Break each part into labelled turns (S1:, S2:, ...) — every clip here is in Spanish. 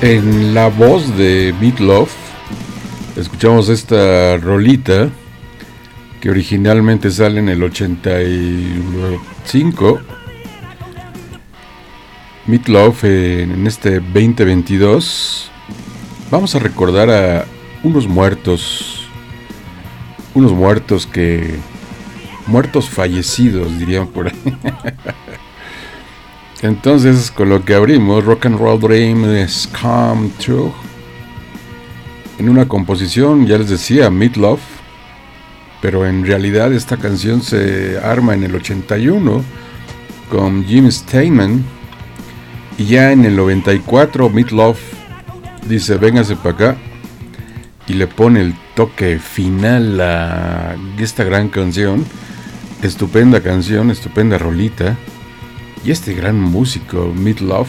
S1: En la voz de Meatloaf escuchamos esta rolita que originalmente sale en el 85. Meatloaf en este 2022. Vamos a recordar a unos muertos. Unos muertos que. Muertos fallecidos, dirían por ahí. Entonces, con lo que abrimos, Rock and Roll Dream is Come True. En una composición, ya les decía, Meatloaf. Pero en realidad esta canción se arma en el 81 con Jim Steinman. Y ya en el 94, Meatloaf dice: Véngase para acá. Y le pone el toque final a esta gran canción. Estupenda canción, estupenda rolita y este gran músico, Midlove,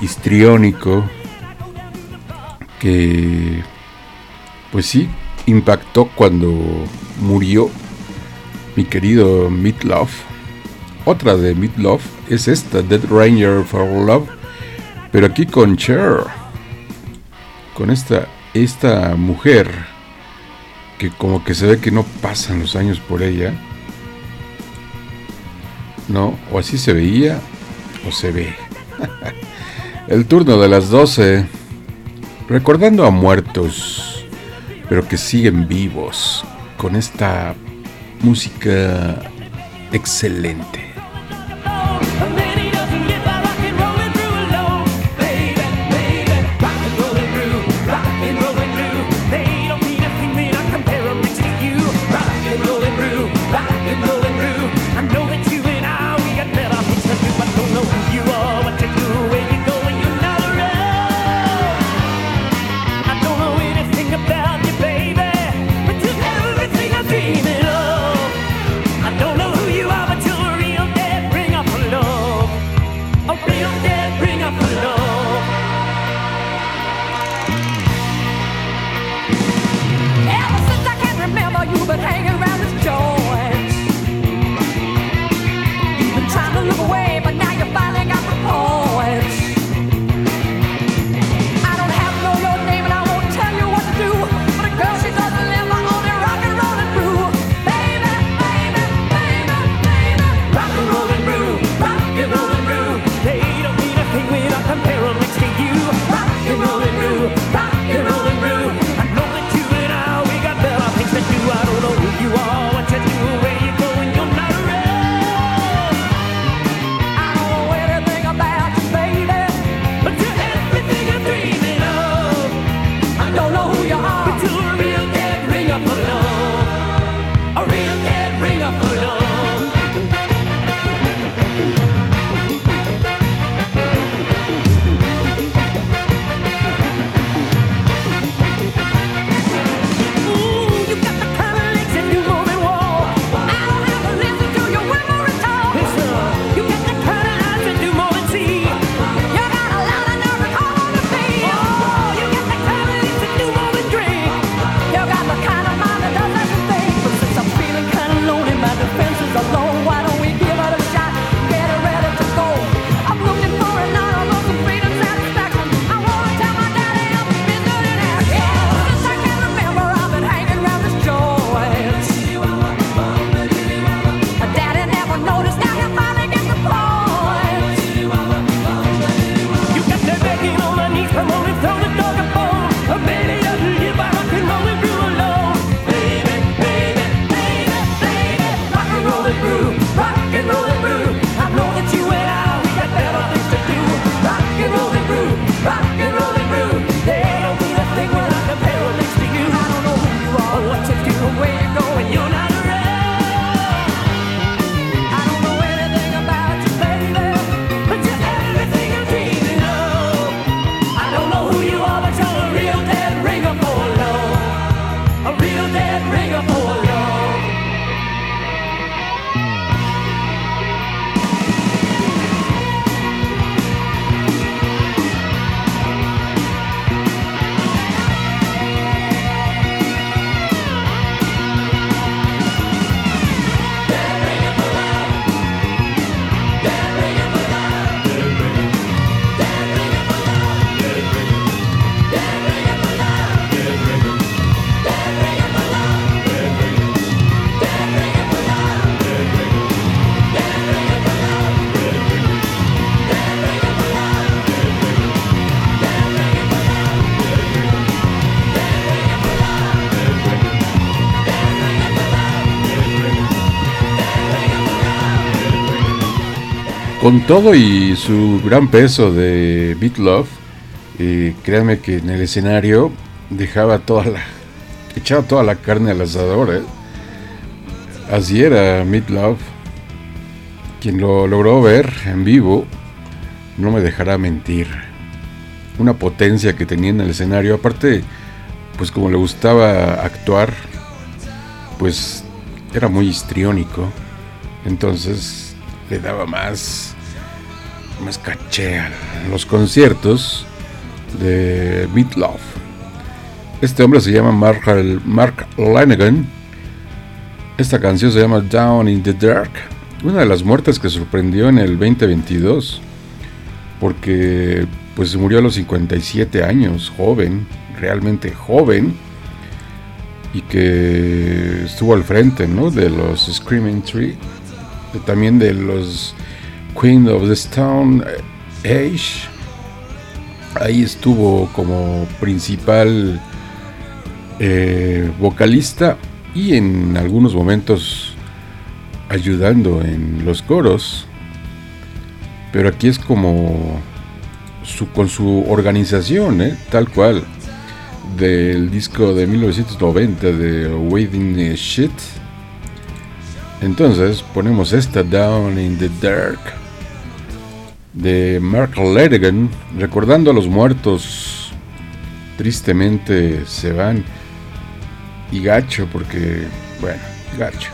S1: histriónico, que pues sí, impactó cuando murió mi querido Midlove. Otra de Midlove es esta, Dead Ranger for Love, pero aquí con Cher, con esta, esta mujer que como que se ve que no pasan los años por ella ¿no? O así se veía o se ve. El turno de las 12, recordando a muertos, pero que siguen vivos, con esta música excelente. Con todo y su gran peso de Beat Love, eh, créanme que en el escenario dejaba toda la. echaba toda la carne al asador, ¿eh? Así era Meat Love. Quien lo logró ver en vivo no me dejará mentir. Una potencia que tenía en el escenario. Aparte, pues como le gustaba actuar, pues era muy histriónico. Entonces le daba más, más caché a los conciertos de Meat Love. Este hombre se llama Mark, Mark Lanegan. Esta canción se llama Down in the Dark. Una de las muertes que sorprendió en el 2022. Porque pues murió a los 57 años, joven, realmente joven. Y que estuvo al frente, ¿no? De los Screaming Tree. También de los Queen of the Stone Age ahí estuvo como principal eh, vocalista y en algunos momentos ayudando en los coros. Pero aquí es como con su organización, ¿eh? tal cual, del disco de 1990 de Waiting Shit. Entonces ponemos esta Down in the Dark de Mark Ledigan, recordando a los muertos, tristemente se van. Y gacho, porque, bueno, gacho.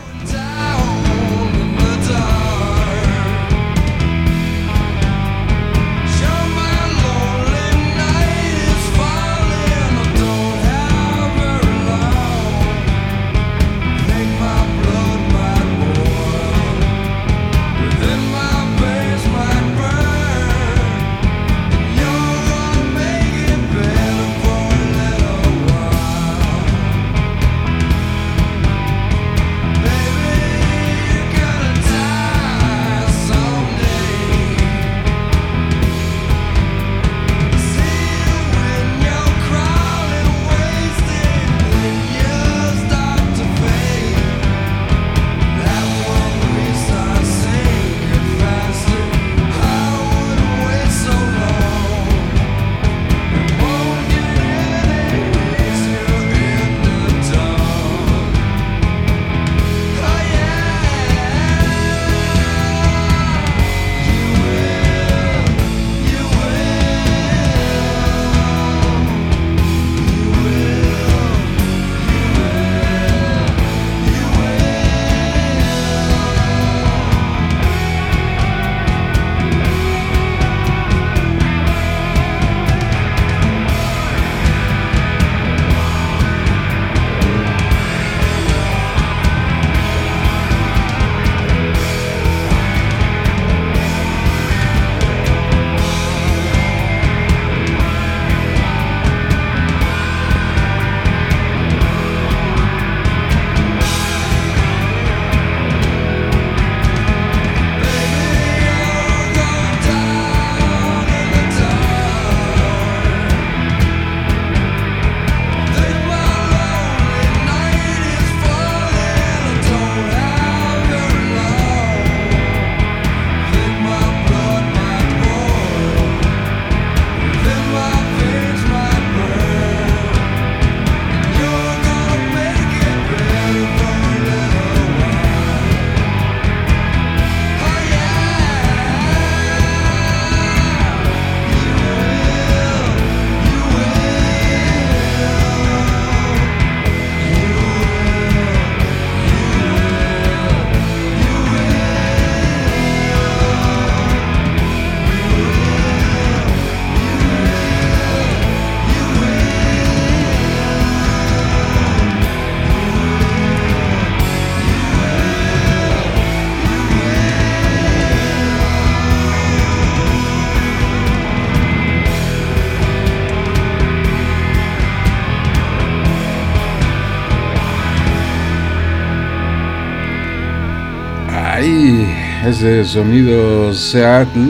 S1: Ese sonido Seattle,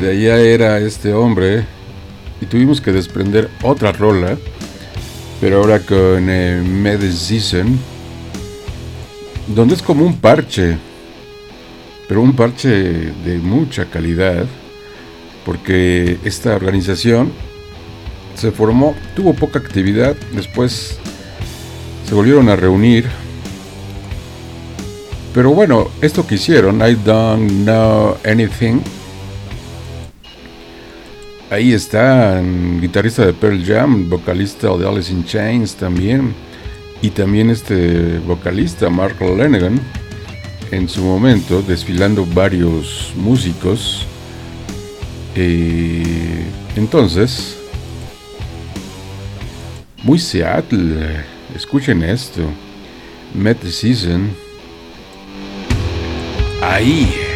S1: de allá era este hombre, y tuvimos que desprender otra rola, pero ahora con eh, Medicine, donde es como un parche, pero un parche de mucha calidad, porque esta organización se formó, tuvo poca actividad, después se volvieron a reunir. Pero bueno, esto que hicieron, I Don't Know Anything, ahí está, guitarrista de Pearl Jam, vocalista de Alice in Chains también, y también este vocalista, Mark Lennigan, en su momento, desfilando varios músicos. Entonces, muy Seattle. Escuchen esto. Met the Season. Ahí.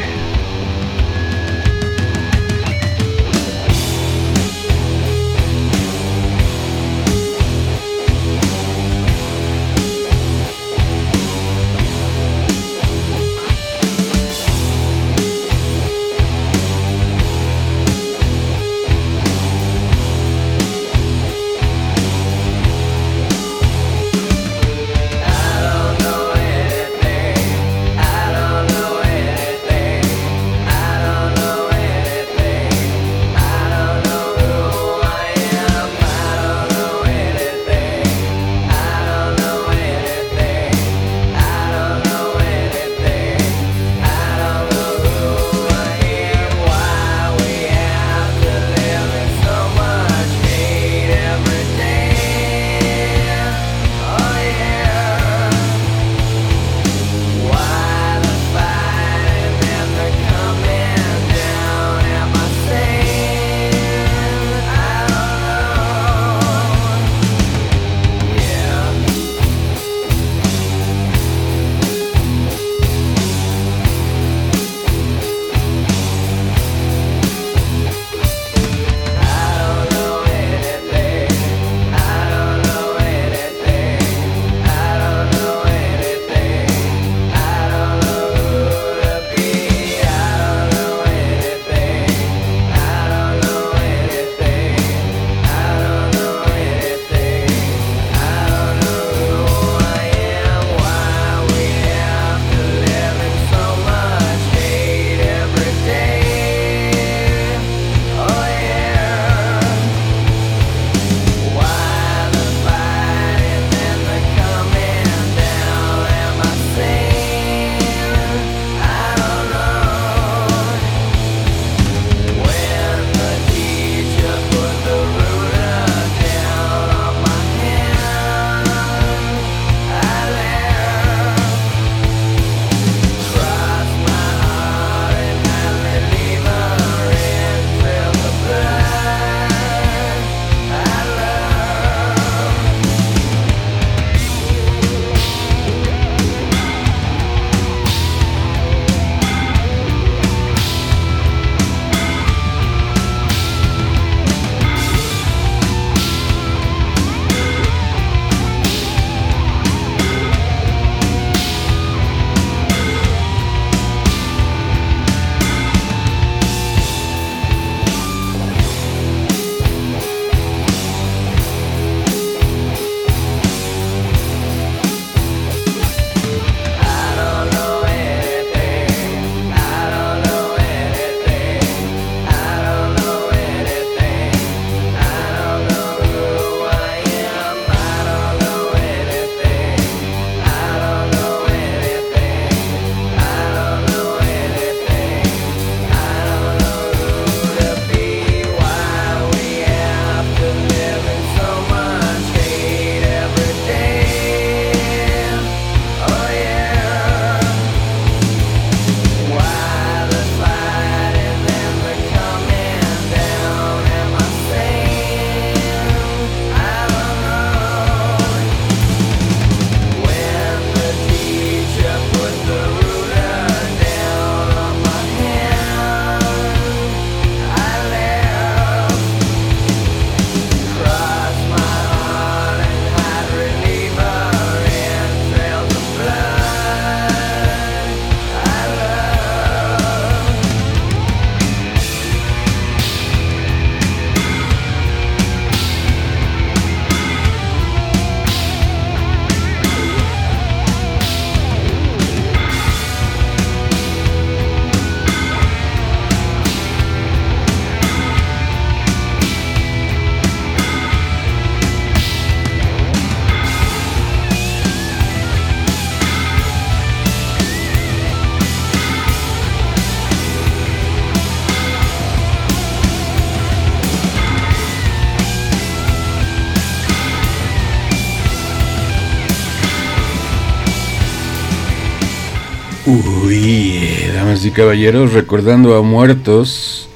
S1: Y caballeros, recordando a muertos,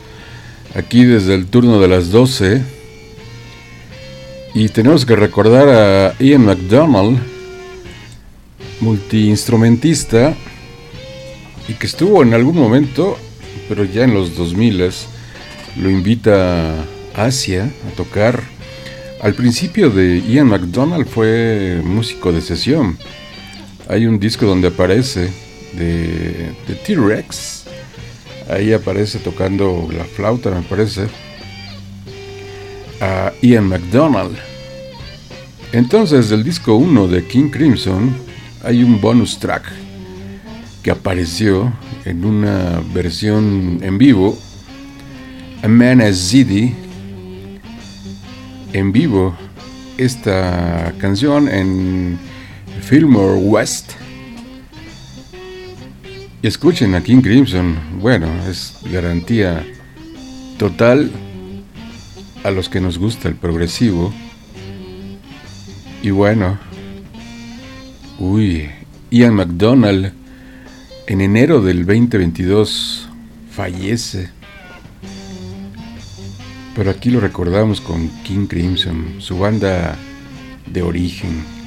S1: aquí desde el turno de las 12. Y tenemos que recordar a Ian McDonald, multiinstrumentista, y que estuvo en algún momento, pero ya en los 2000 lo invita a Asia a tocar. Al principio de Ian McDonald fue músico de sesión. Hay un disco donde aparece de, T-Rex. Ahí aparece tocando la flauta, me parece. A Ian McDonald. Entonces, del disco 1 de King Crimson, hay un bonus track que apareció en una versión en vivo. A Man as Zidi. En vivo. Esta canción en Fillmore West y escuchen a King Crimson. Bueno, es garantía total a los que nos gusta el progresivo. Y bueno, uy, Ian McDonald en enero del 2022 fallece. Pero aquí lo recordamos con King Crimson, su banda de origen.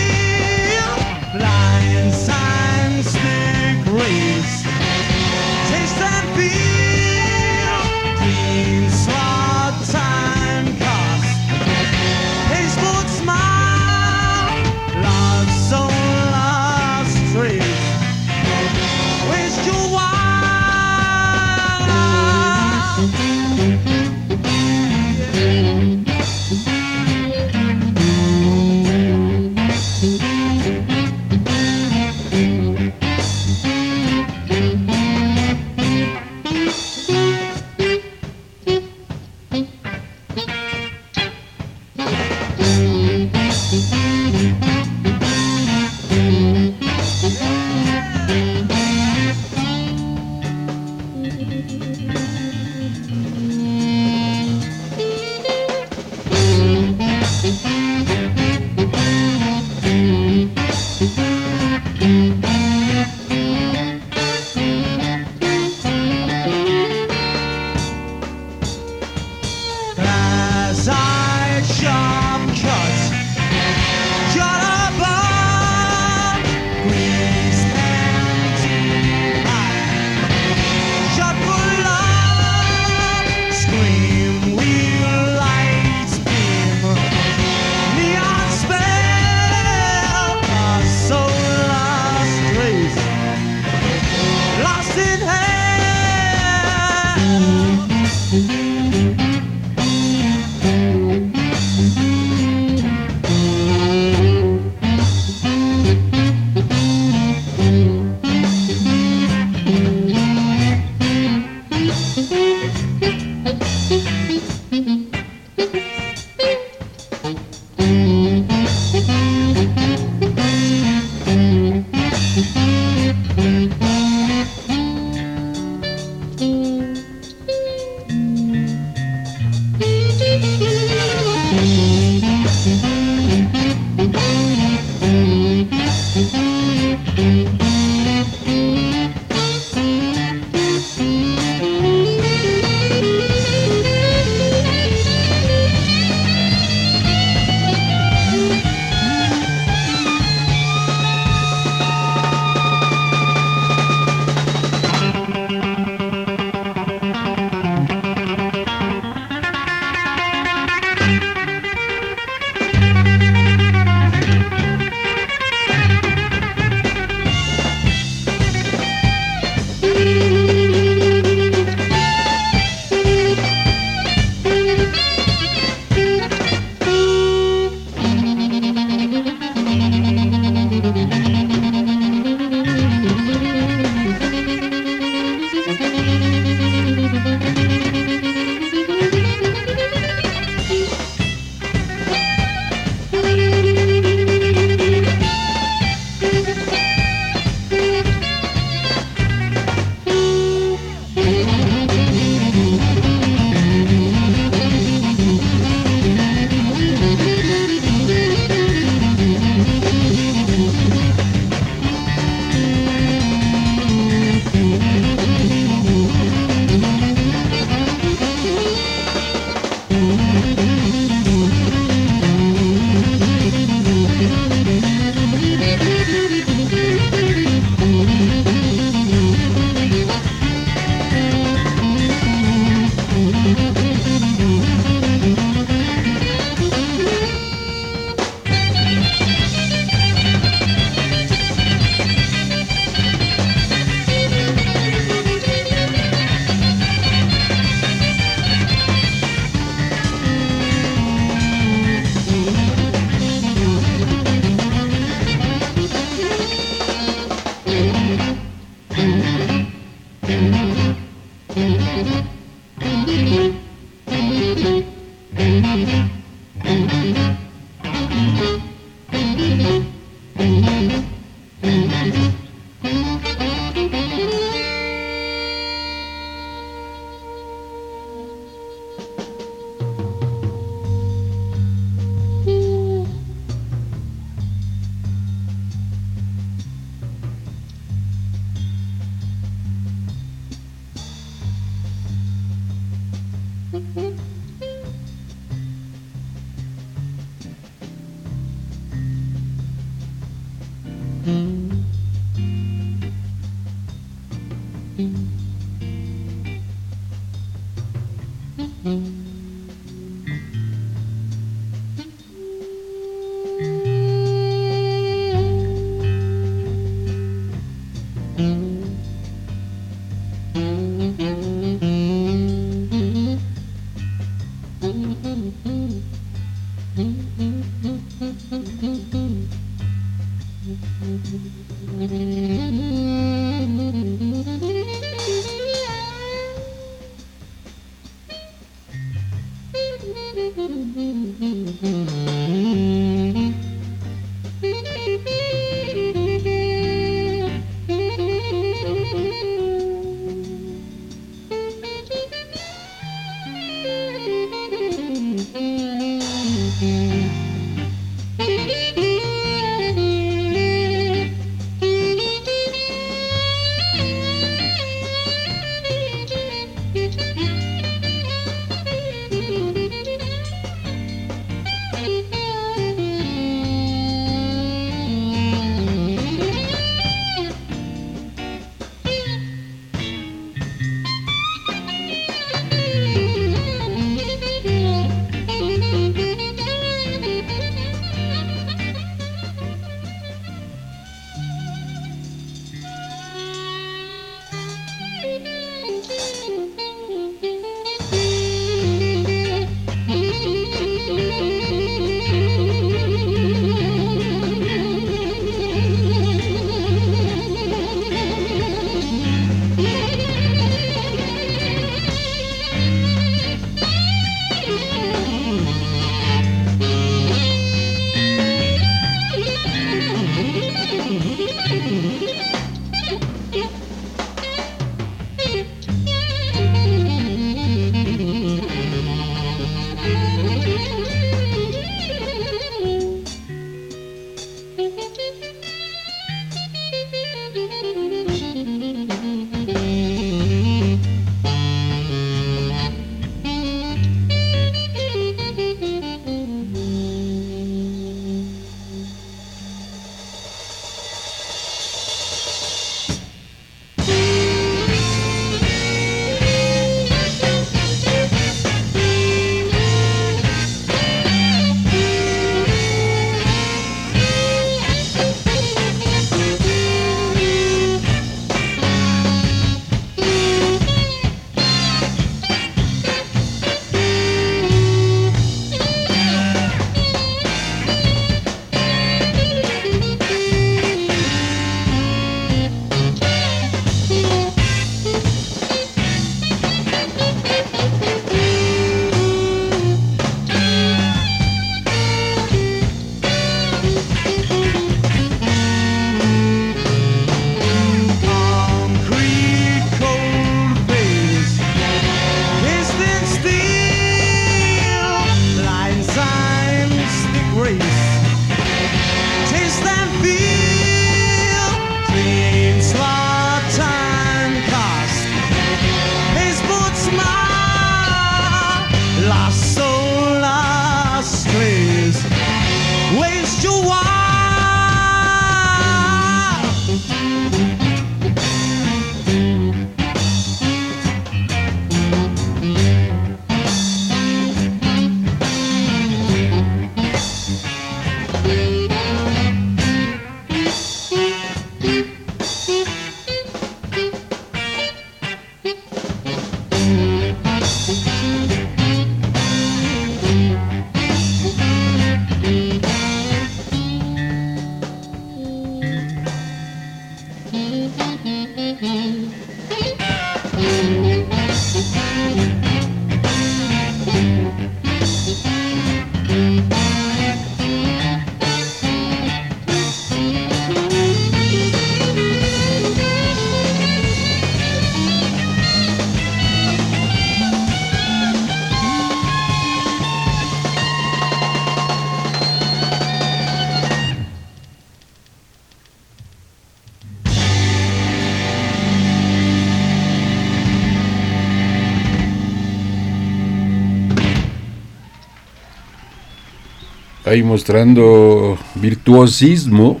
S1: Mostrando virtuosismo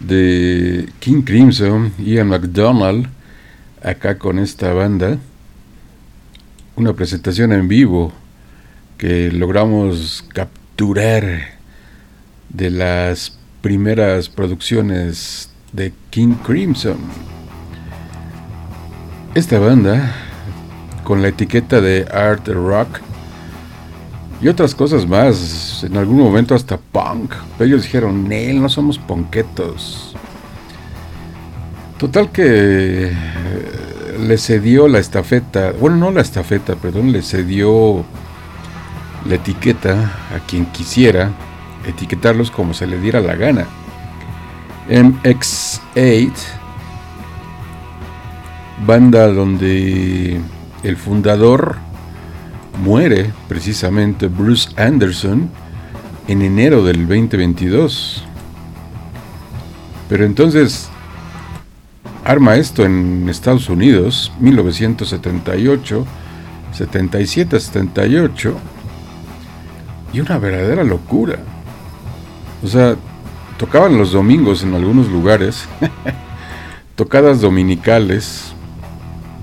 S1: de King Crimson, Ian McDonald, acá con esta banda. Una presentación en vivo que logramos capturar de las primeras producciones de King Crimson. Esta banda, con la etiqueta de Art Rock, y otras cosas más. En algún momento hasta punk. Ellos dijeron, Nel, no somos ponquetos. Total que eh, le cedió la estafeta, bueno, no la estafeta, perdón, le cedió la etiqueta a quien quisiera etiquetarlos como se le diera la gana. MX8, banda donde el fundador muere precisamente Bruce Anderson en enero del 2022. Pero entonces arma esto en Estados Unidos, 1978, 77, 78, y una verdadera locura. O sea, tocaban los domingos en algunos lugares, tocadas dominicales,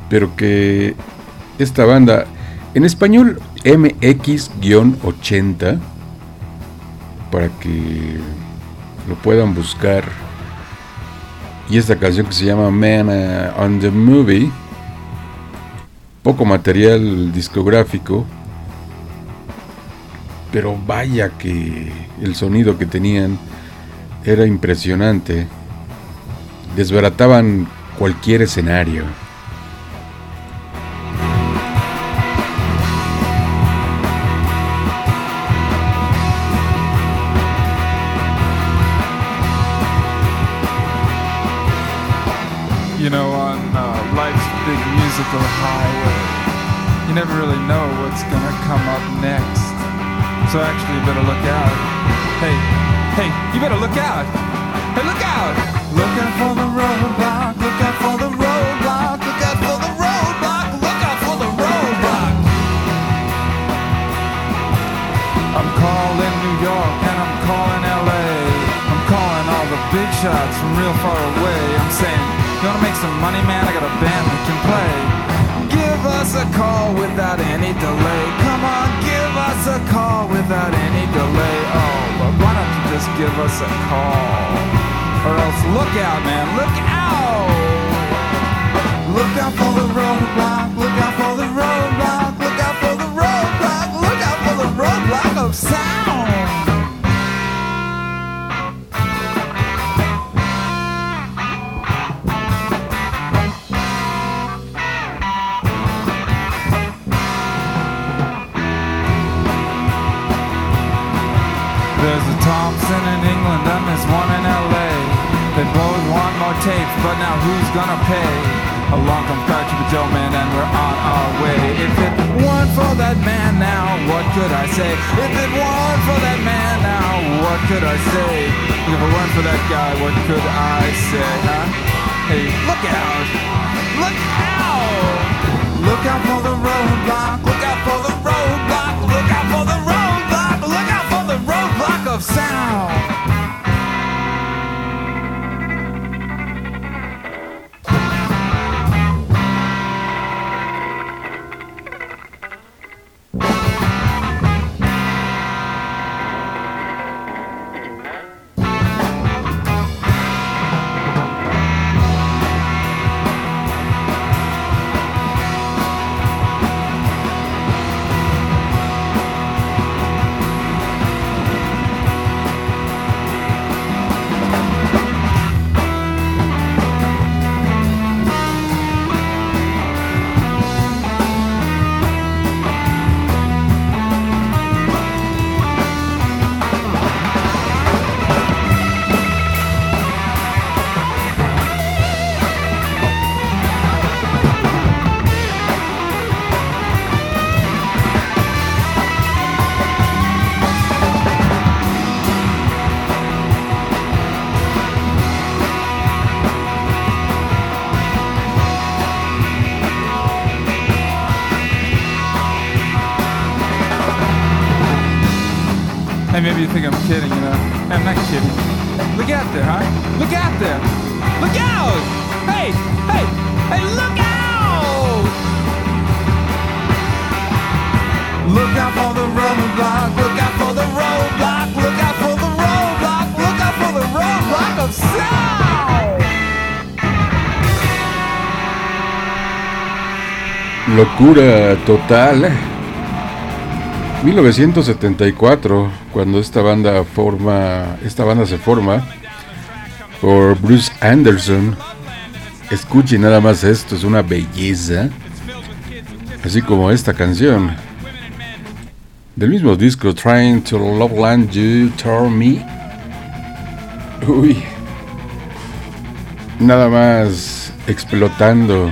S1: pero que esta banda en español, MX-80, para que lo puedan buscar. Y esta canción que se llama Man uh, on the Movie, poco material discográfico, pero vaya que el sonido que tenían era impresionante. Desbarataban cualquier escenario.
S2: Musical highway. You never really know what's gonna come up next. So actually, you better look out. Hey, hey, you better look out. Hey, look out! Look out for the roadblock. Look out for the roadblock. Look out for the roadblock. Look out for the roadblock. I'm calling New York and I'm calling LA. I'm calling all the big shots from real far away. I'm saying, you wanna make some money, man? I got a band that can play us a call without any delay. Come on, give us a call without any delay. Oh, but why don't you just give us a call? Or else look out, man, look out! Look out for the roadblock, look out for the roadblock, look out for the roadblock, look out for the roadblock of sound! Tapes, but now who's gonna pay? Along comes Crouchy the Joe Man and we're on our way. If it weren't for that man now, what could I say? If it weren't for that man now, what could I say? If it weren't for that guy, what could I say, huh? Hey, look out! Look out! Kidding, you know? I'm not kidding. Look out there, huh? Look out there! Look out! Hey! Hey! Hey, look out! Look out for the roadblock, look out for the roadblock, look out for the roadblock, look out for the roadblock of sound!
S1: Locura total. 1974, cuando esta banda forma, esta banda se forma por Bruce Anderson. Escuchen nada más esto, es una belleza. Así como esta canción. Del mismo disco, Trying to Loveland You Tore Me. Uy. Nada más explotando.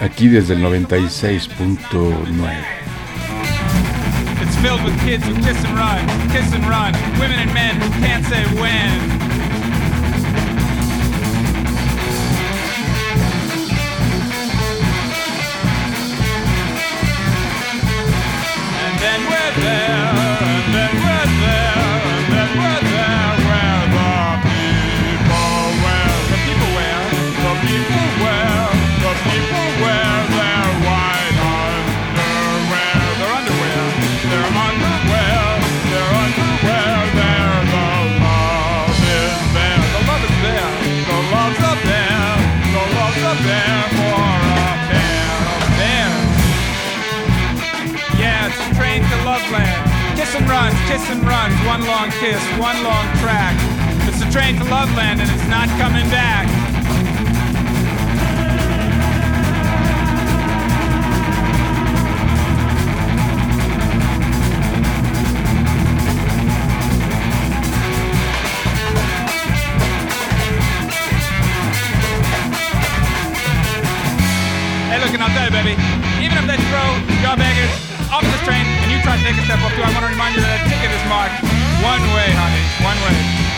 S1: Aquí desde el 96.9.
S2: Filled with kids who kiss and run, kiss and run, women and men who can't say when. Kiss and runs, one long kiss, one long track. It's a train to Loveland and it's not coming back. Hey, look, and I'll tell you, baby, even if they throw your beggars try to take a step up too, I want to remind you that a ticket is marked one way, honey, one way.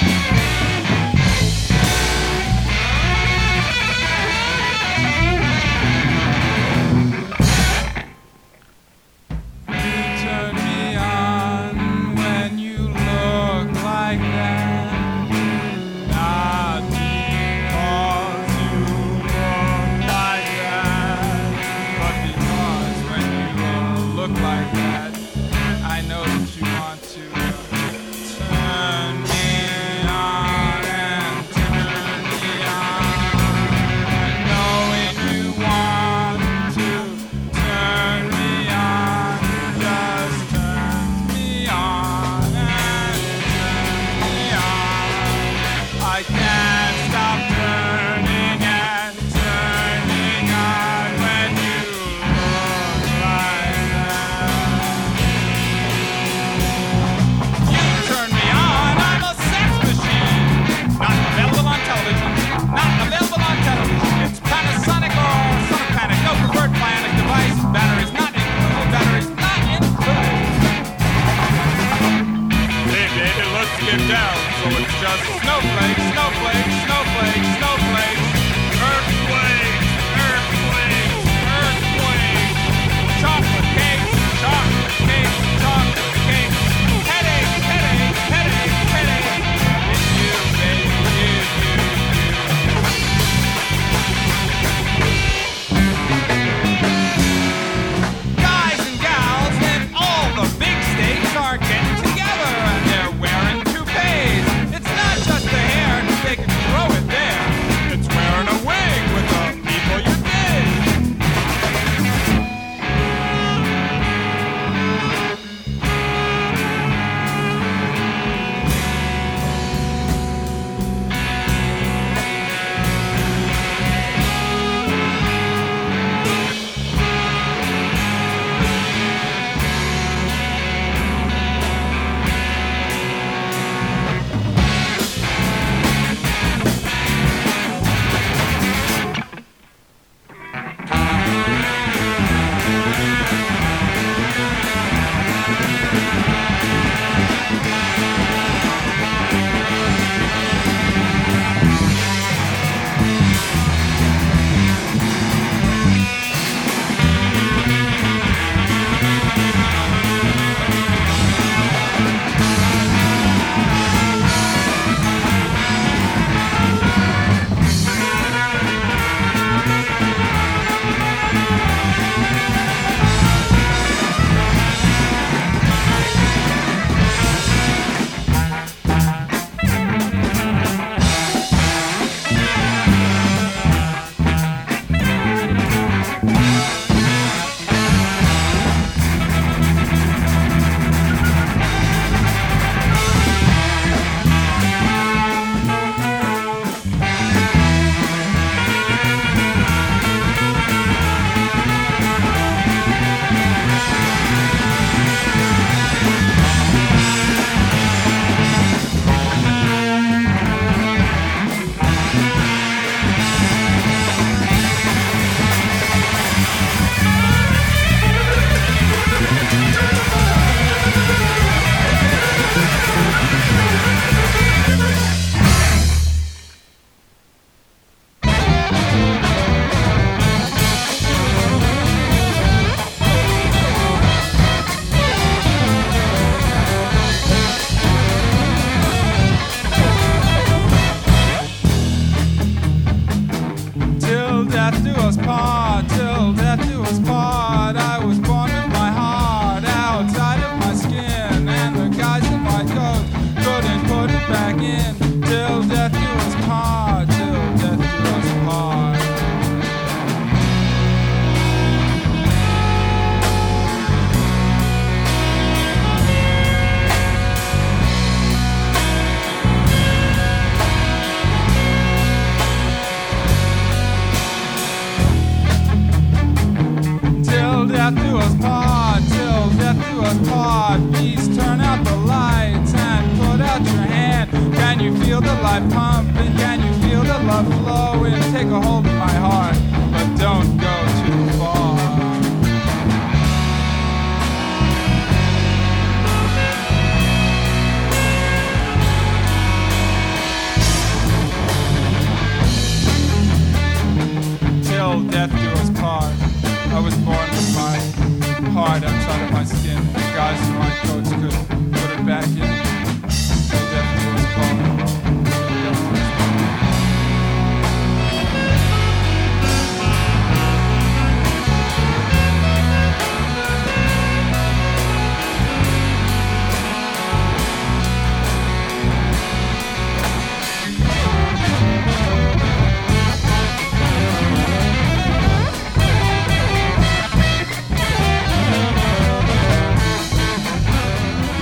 S2: Life pumping? Can you feel the love flowing? Take a hold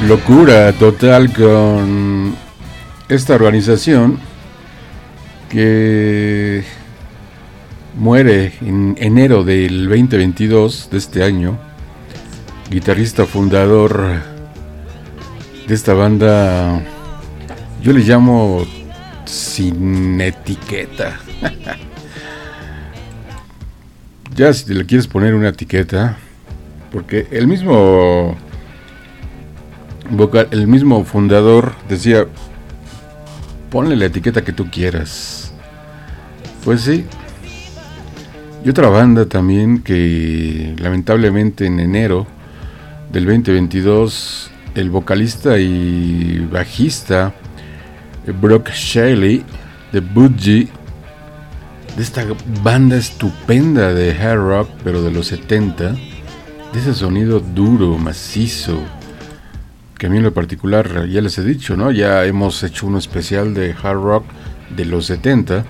S1: Locura total con esta organización que muere en enero del 2022 de este año. Guitarrista fundador de esta banda, yo le llamo sin etiqueta. ya si te le quieres poner una etiqueta, porque el mismo vocal, el mismo fundador decía, ponle la etiqueta que tú quieras. Pues sí. Y otra banda también que lamentablemente en enero del 2022 el vocalista y bajista eh, Brock Shelley de Budgie de esta banda estupenda de hard rock pero de los 70 de ese sonido duro, macizo, que a mí en lo particular ya les he dicho, ¿no? Ya hemos hecho uno especial de hard rock de los 70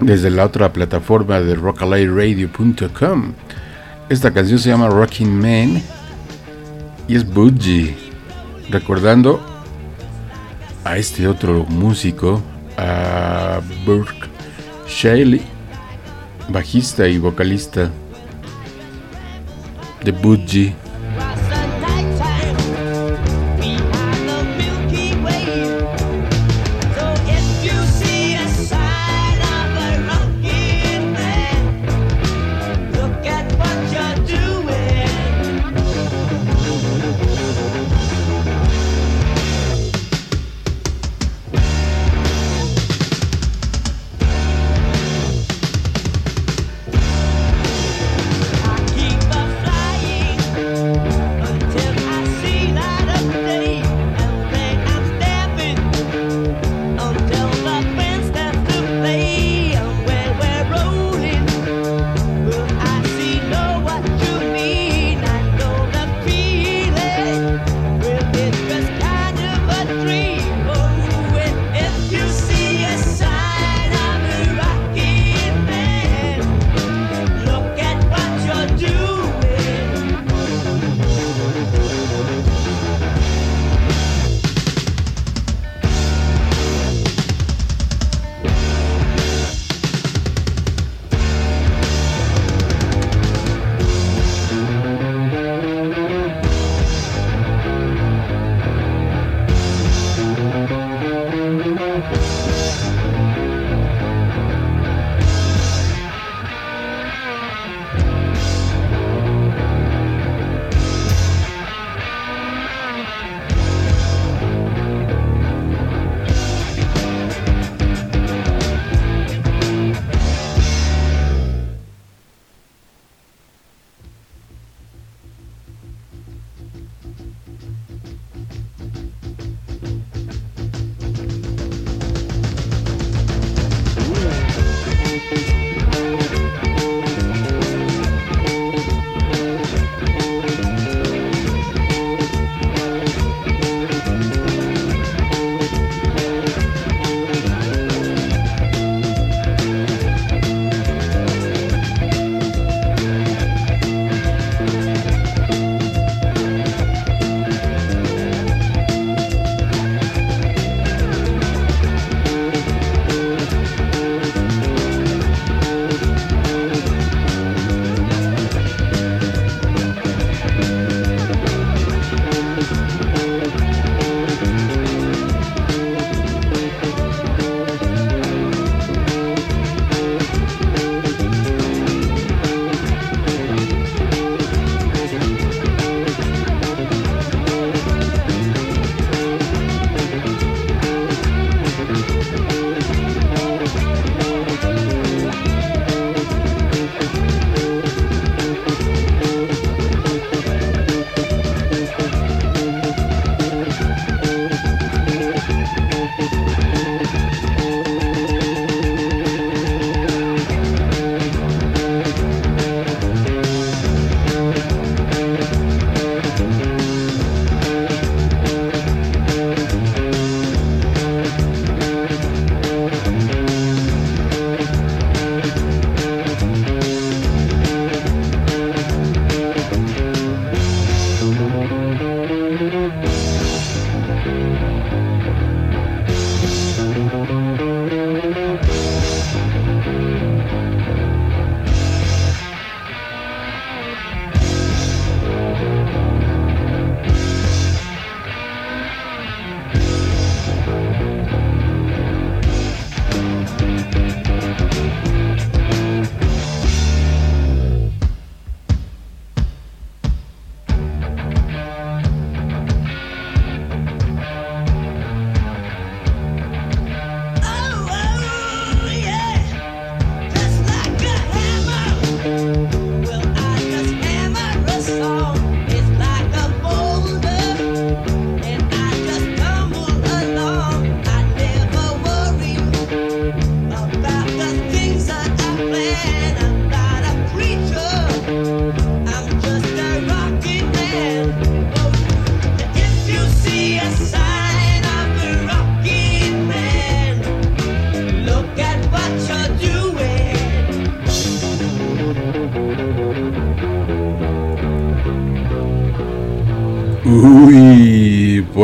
S1: desde la otra plataforma de rockalayradio.com. Esta canción se llama Rocking Man y es Budgie, recordando a este otro músico, a Burke Shelley, bajista y vocalista de Budgie.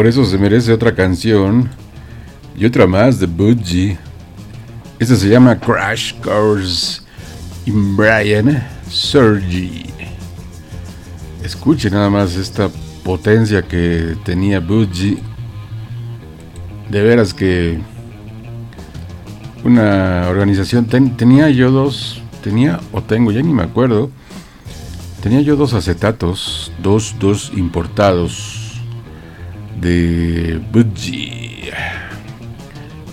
S3: Por eso se merece otra canción y otra más de Budgie. Esta se llama Crash Course in Brian Sergi. Escuche nada más esta potencia que tenía Budgie. De veras que una organización tenía yo dos, tenía o tengo, ya ni me acuerdo. Tenía yo dos acetatos, dos, dos importados de Budgie.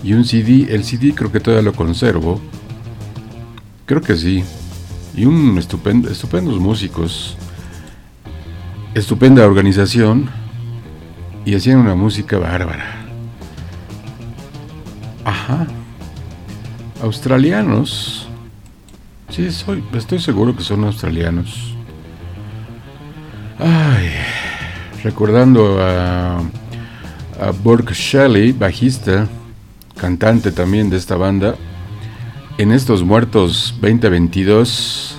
S3: Y un CD, el CD creo que todavía lo conservo. Creo que sí. Y un estupendo, estupendos músicos. Estupenda organización. Y hacían una música bárbara. Ajá. Australianos. Sí, soy, estoy seguro que son australianos. Ay, recordando a, Burke Shelley, bajista, cantante también de esta banda, en estos muertos 2022.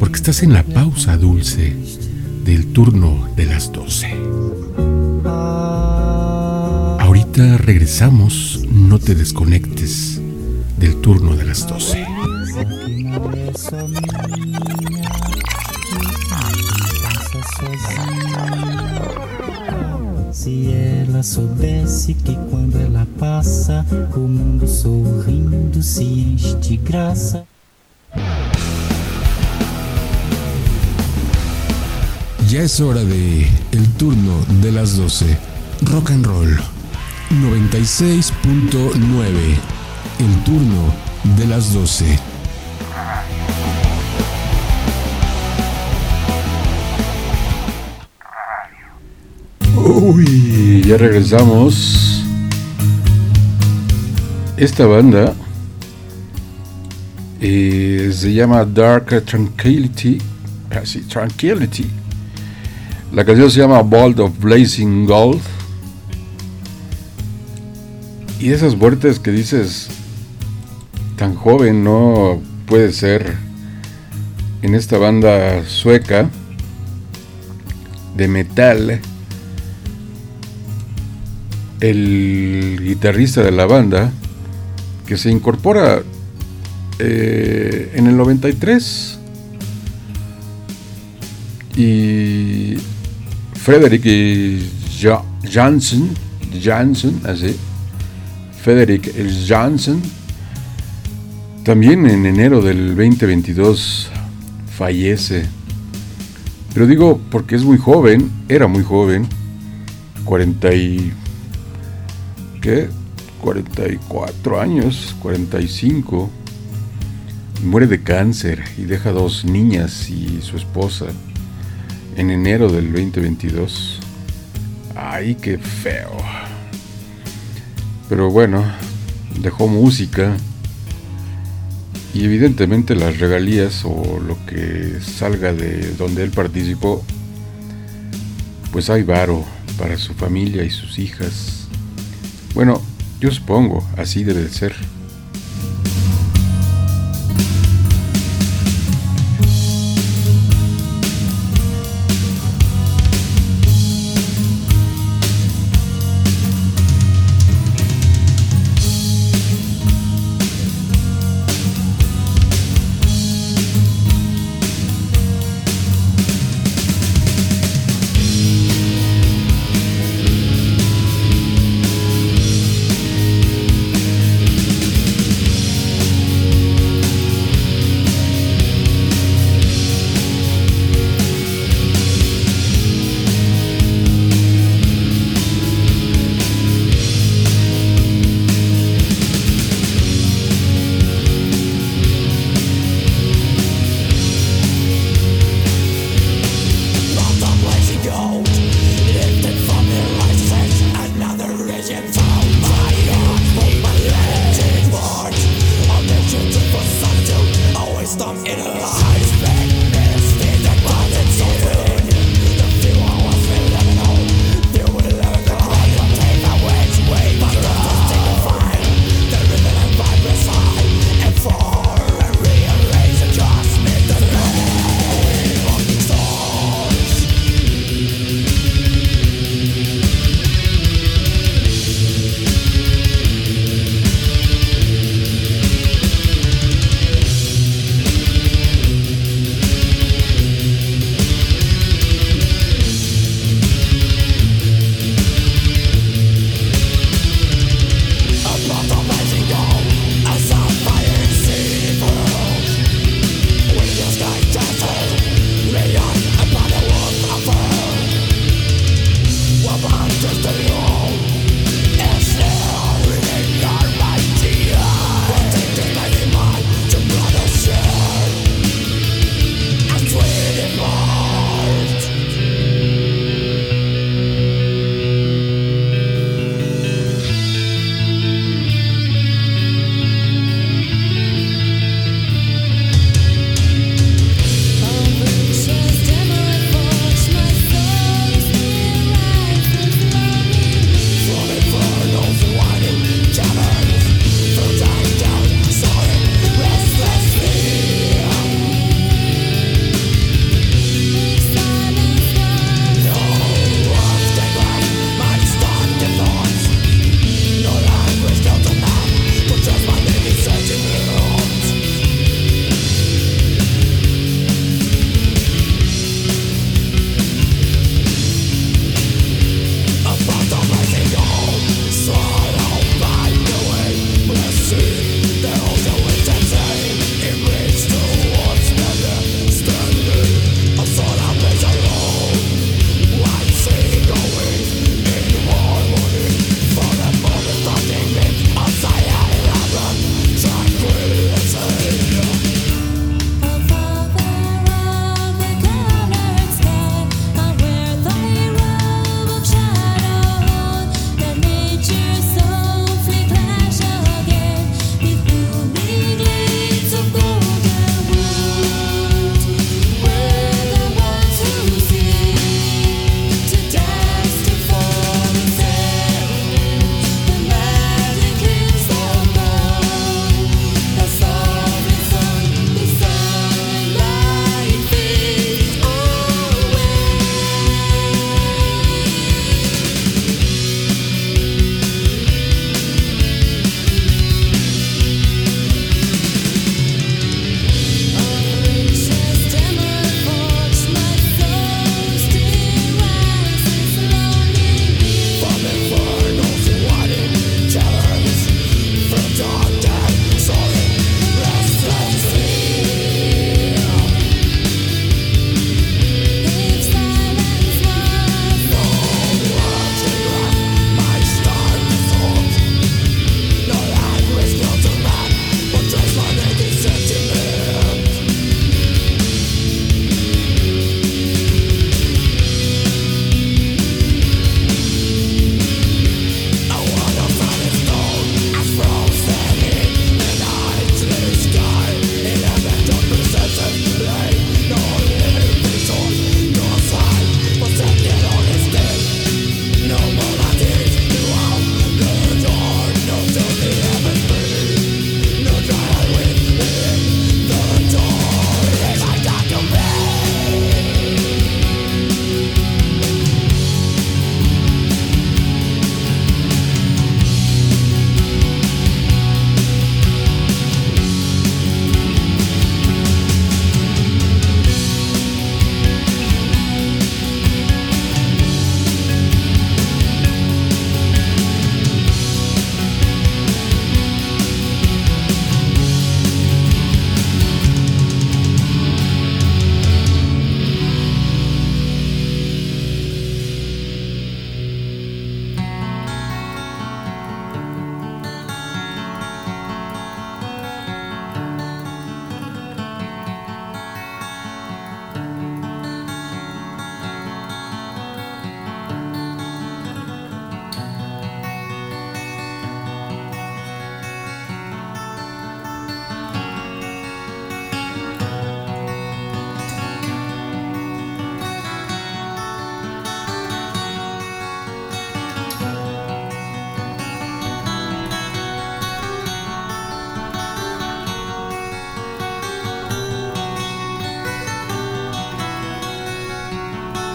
S1: Porque estás en la pausa dulce del turno de las 12. Ahorita regresamos, no te desconectes del turno de las 12.
S4: Que não é só minha, passa sozinha. Se ela soubesse que quando ela passa, o mundo sorrindo se enche de graça.
S5: Ya es hora de el turno de las 12. Rock and roll. 96.9. El turno de las 12.
S1: Uy, ya regresamos. Esta banda eh, se llama Dark Tranquility. Así, Tranquility. La canción se llama Bolt of Blazing Gold. Y esas muertes que dices, tan joven no puede ser en esta banda sueca de metal. El guitarrista de la banda que se incorpora eh, en el 93 y Frederick Jo- Jansen, Jansen, así, Frederick Jansen, también en enero del 2022 fallece. Pero digo porque es muy joven, era muy joven, 40 y... ¿Qué? 44 años, 45. Y muere de cáncer y deja dos niñas y su esposa en enero del 2022. Ay, qué feo. Pero bueno, dejó música y evidentemente las regalías o lo que salga de donde él participó, pues hay varo para su familia y sus hijas. Bueno, yo supongo, así debe de ser.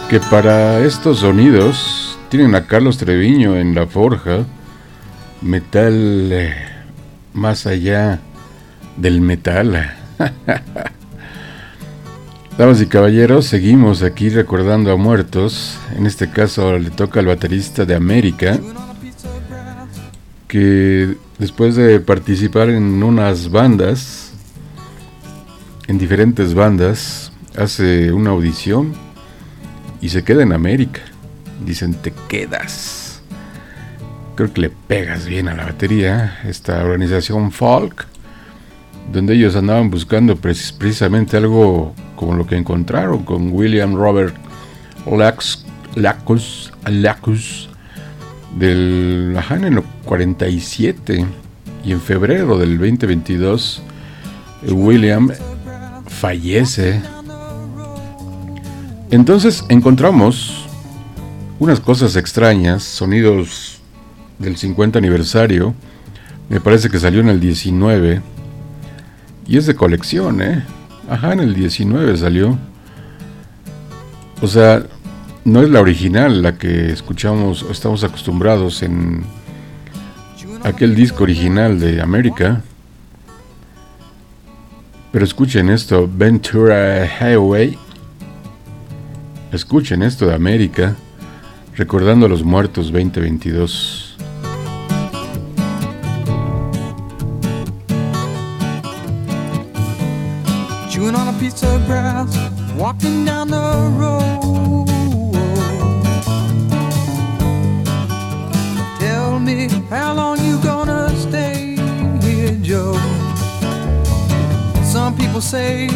S1: Que para estos sonidos tienen a Carlos Treviño en la forja, metal eh, más allá del metal. Damas y caballeros, seguimos aquí recordando a muertos. En este caso le toca al baterista de América, que después de participar en unas bandas, en diferentes bandas, hace una audición y se queda en América. Dicen, te quedas. Creo que le pegas bien a la batería. Esta organización folk, donde ellos andaban buscando precis- precisamente algo como lo que encontraron con William Robert Lax, Lacus, Lacus del ajá, en el 47 y en febrero del 2022 eh, William fallece. Entonces encontramos unas cosas extrañas, sonidos del 50 aniversario. Me parece que salió en el 19 y es de colección, ¿eh? Ajá, en el 19 salió. O sea, no es la original, la que escuchamos o estamos acostumbrados en aquel disco original de América. Pero escuchen esto, Ventura Highway. Escuchen esto de América, recordando a los muertos 2022.
S6: Chewing on a piece of grass, walking down the road. Tell me how long you gonna stay here, Joe. Some people say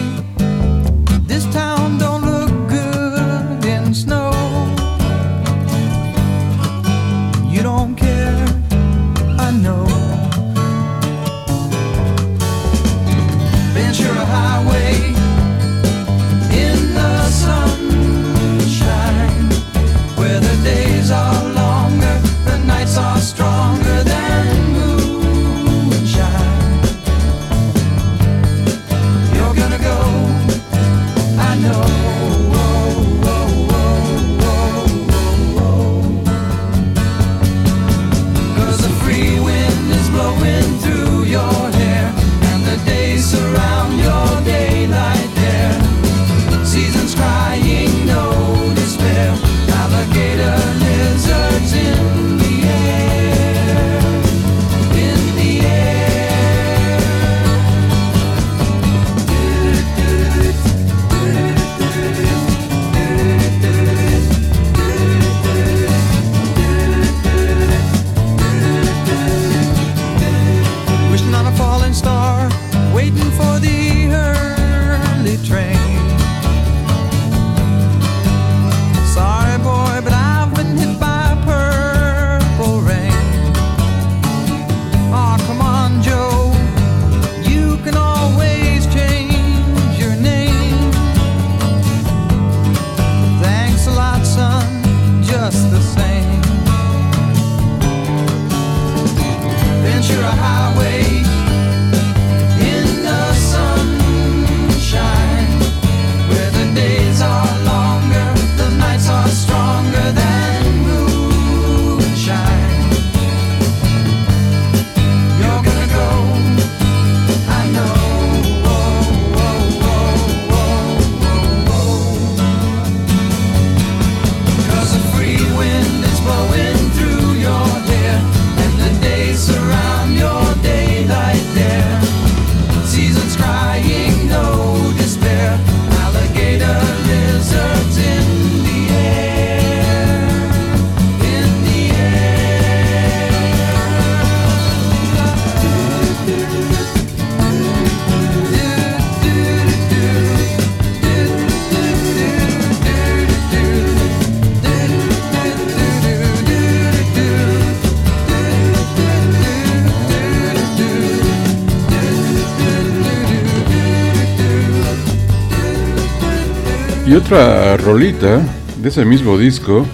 S1: otra rolita de ese mismo disco,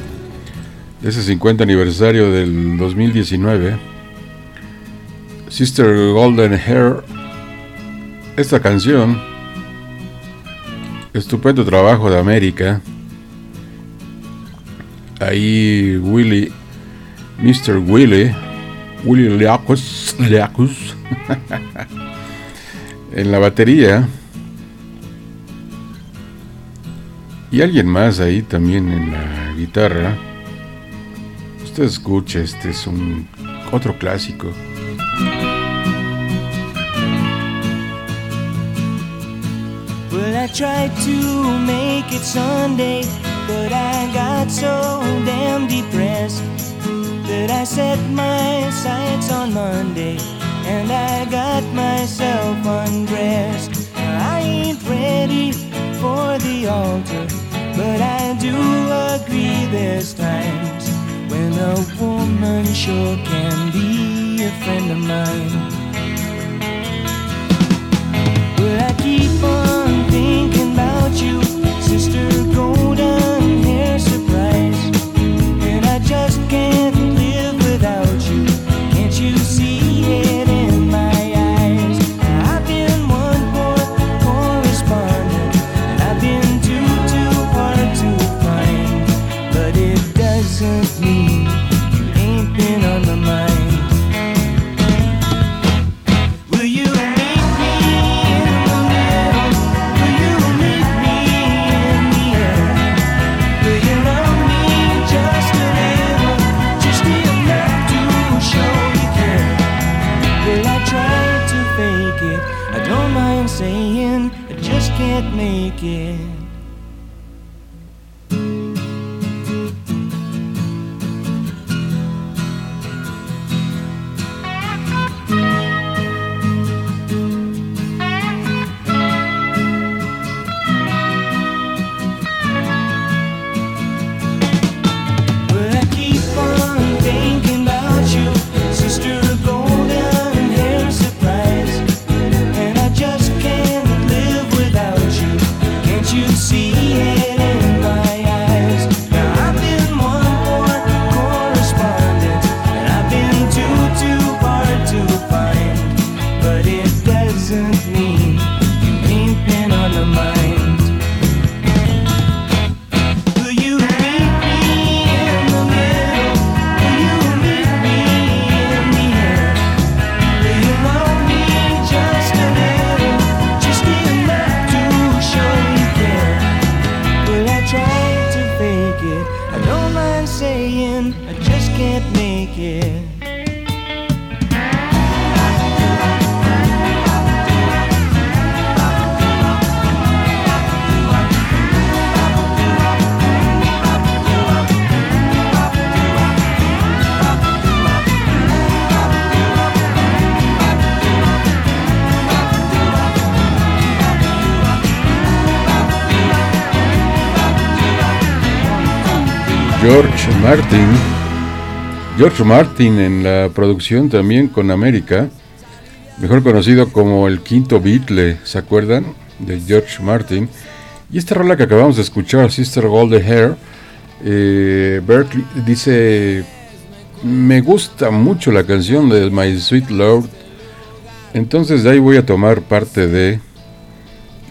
S1: de ese 50 aniversario del 2019, Sister Golden Hair. Esta canción, estupendo trabajo de América, Ahí Willy, Mr. Willy, Willy Leacus, Leacus en la batería. Y alguien más ahí también en la guitarra. Usted escucha, este es un otro clásico.
S3: Well, I tried to make it Sunday, but I got so damn depressed that I set my sights on Monday and I got myself undressed. I ain't ready for the altar, but I do agree there's times when a woman sure can be a friend of mine.
S1: Martin. George Martin en la producción también con América, mejor conocido como el quinto Beatle, ¿se acuerdan? De George Martin. Y esta rola que acabamos de escuchar, Sister Golden Hair, eh, Berkeley dice, me gusta mucho la canción de My Sweet Lord, entonces de ahí voy a tomar parte de...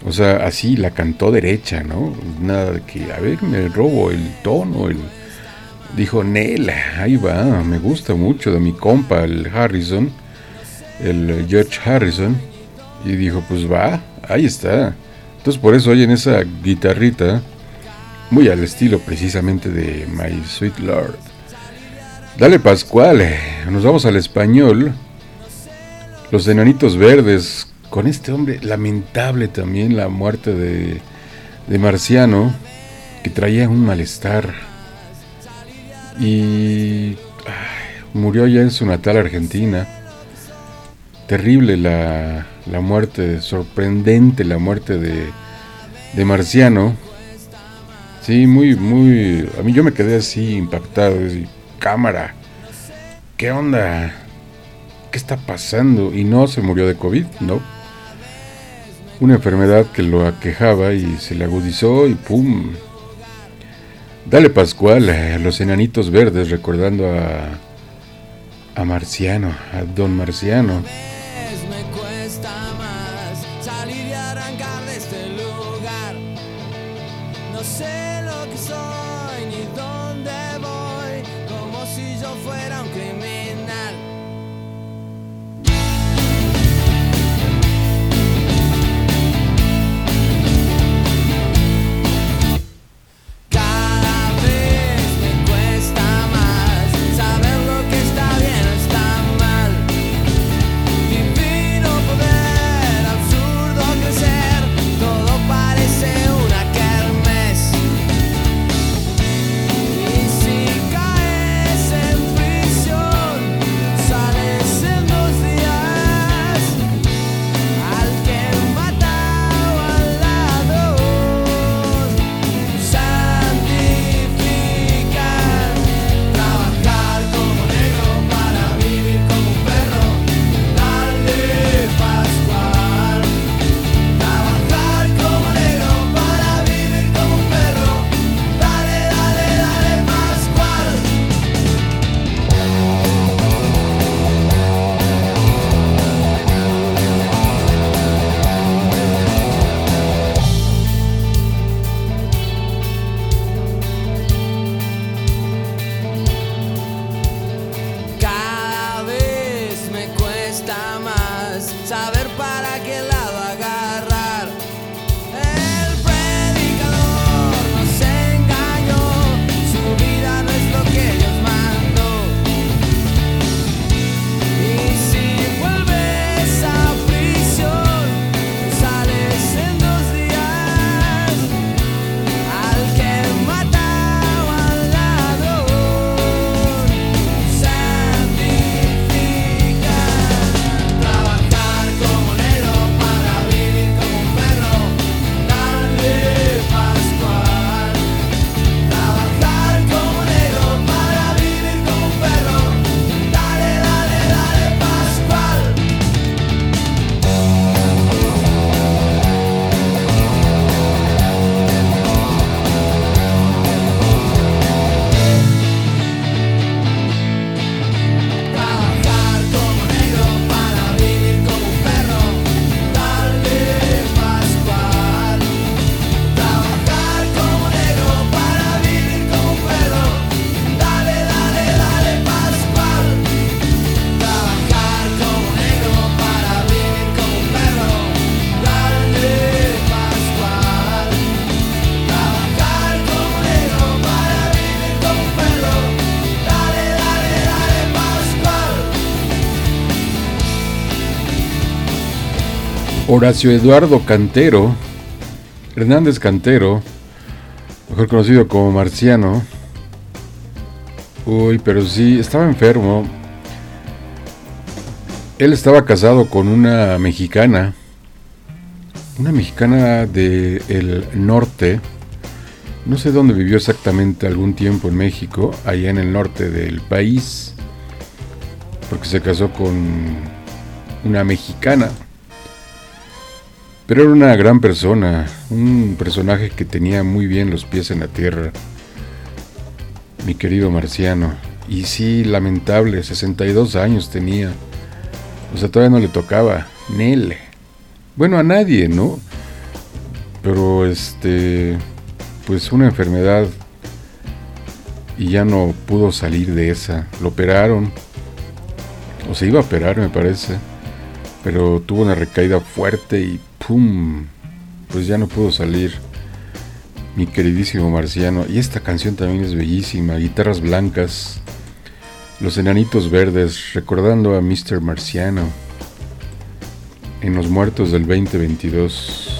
S1: O sea, así la cantó derecha, ¿no? Nada de que, a ver, me robo el tono, el... Dijo, Nela, ahí va, me gusta mucho de mi compa, el Harrison, el George Harrison. Y dijo, pues va, ahí está. Entonces por eso oyen esa guitarrita, muy al estilo precisamente de My Sweet Lord. Dale Pascual, nos vamos al español. Los enanitos verdes, con este hombre lamentable también la muerte de, de Marciano, que traía un malestar. Y murió ya en su natal Argentina. Terrible la, la muerte, sorprendente la muerte de, de Marciano. Sí, muy, muy... A mí yo me quedé así impactado. cámara, ¿qué onda? ¿Qué está pasando? Y no se murió de COVID, no. Una enfermedad que lo aquejaba y se le agudizó y ¡pum! Dale Pascual, los enanitos verdes recordando a, a Marciano, a Don Marciano. Horacio Eduardo Cantero, Hernández Cantero, mejor conocido como Marciano. Uy, pero sí, estaba enfermo. Él estaba casado con una mexicana, una mexicana del norte. No sé dónde vivió exactamente algún tiempo en México, allá en el norte del país, porque se casó con una mexicana. Pero era una gran persona, un personaje que tenía muy bien los pies en la tierra, mi querido Marciano. Y sí, lamentable, 62 años tenía. O sea, todavía no le tocaba, Nel. Bueno, a nadie, ¿no? Pero este, pues una enfermedad y ya no pudo salir de esa. Lo operaron, o se iba a operar, me parece pero tuvo una recaída fuerte y ¡pum! Pues ya no pudo salir. Mi queridísimo Marciano. Y esta canción también es bellísima. Guitarras blancas. Los enanitos verdes. Recordando a Mr. Marciano. En los muertos del 2022.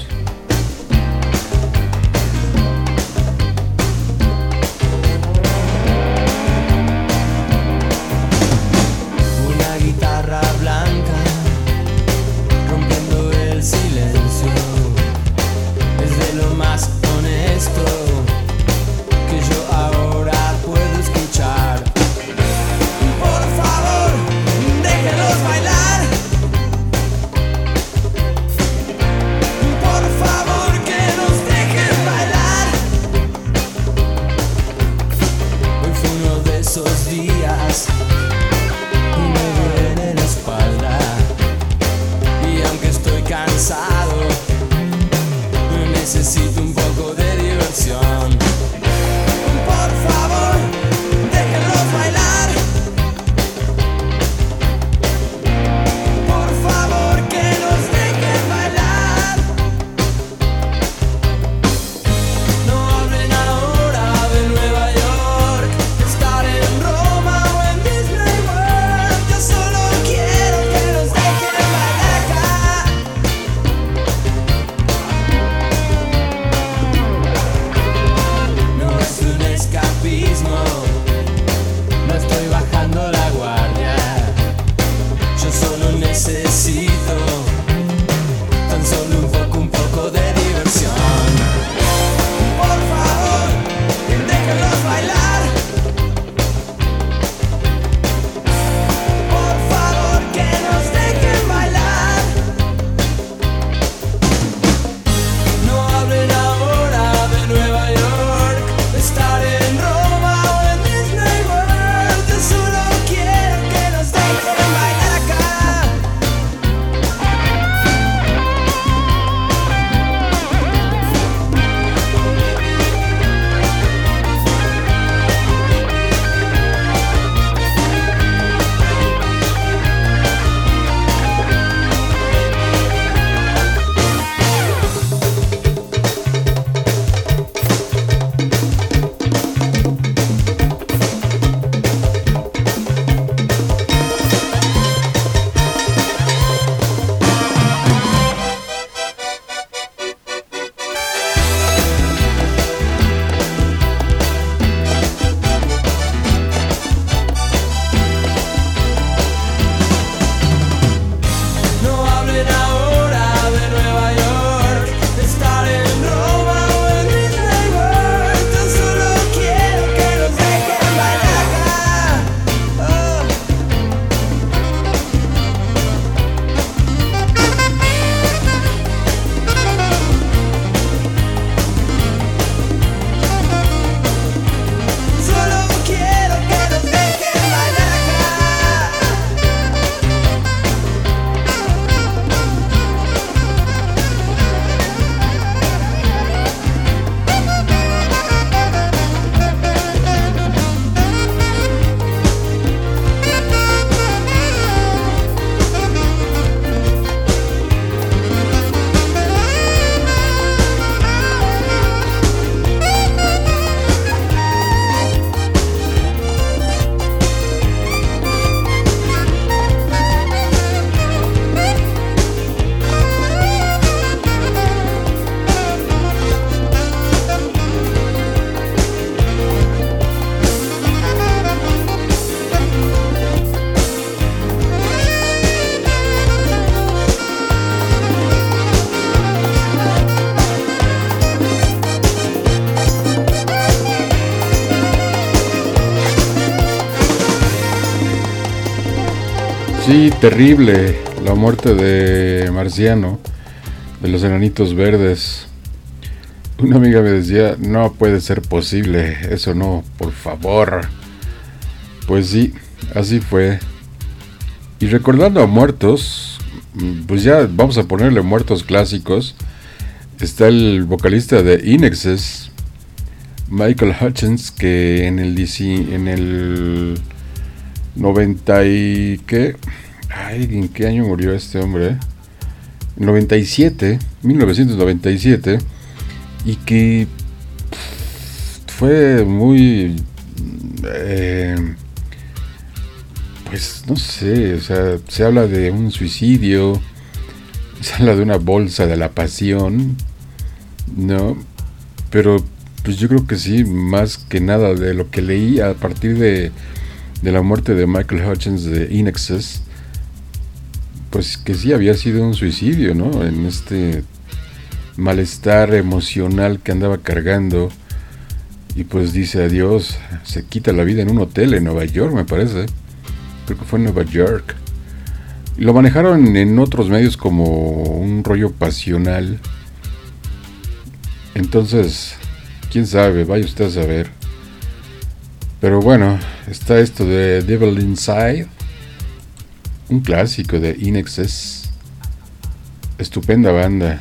S1: Terrible la muerte de Marciano, de los enanitos verdes. Una amiga me decía, no puede ser posible, eso no, por favor. Pues sí, así fue. Y recordando a muertos, pues ya vamos a ponerle muertos clásicos. Está el vocalista de Inexes, Michael Hutchins, que en el DC, en el 90 y qué, ¿en qué año murió este hombre? 97, 1997, y que fue muy, eh, pues no sé, o sea, se habla de un suicidio, se habla de una bolsa de la pasión, ¿no? Pero pues yo creo que sí, más que nada de lo que leí a partir de, de la muerte de Michael Hutchins de Inexes, pues que sí había sido un suicidio, ¿no? En este malestar emocional que andaba cargando y pues dice adiós, se quita la vida en un hotel en Nueva York, me parece. Creo que fue en Nueva York. Lo manejaron en otros medios como un rollo pasional. Entonces, quién sabe, vaya usted a saber. Pero bueno, está esto de Devil Inside, un clásico de Inexes. Estupenda banda.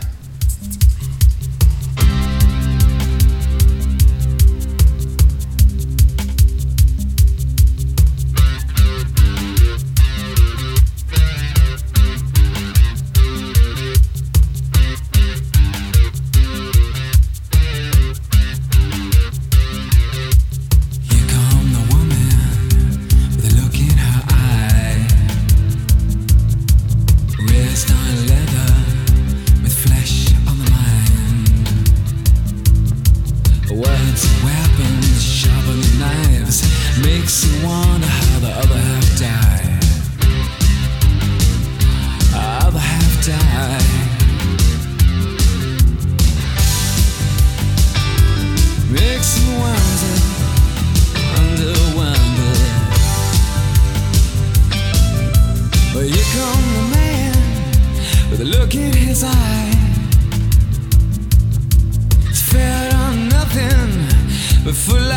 S7: But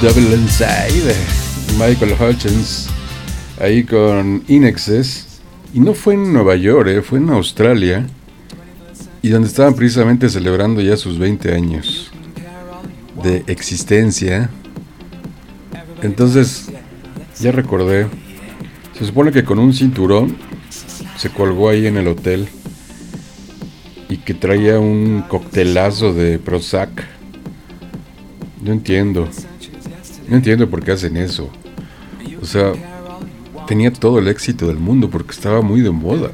S1: Double Inside, Michael Hutchins, ahí con Inexes. Y no fue en Nueva York, eh, fue en Australia. Y donde estaban precisamente celebrando ya sus 20 años de existencia. Entonces, ya recordé. Se supone que con un cinturón se colgó ahí en el hotel y que traía un coctelazo de Prozac. No entiendo. No entiendo por qué hacen eso. O sea, tenía todo el éxito del mundo porque estaba muy de moda.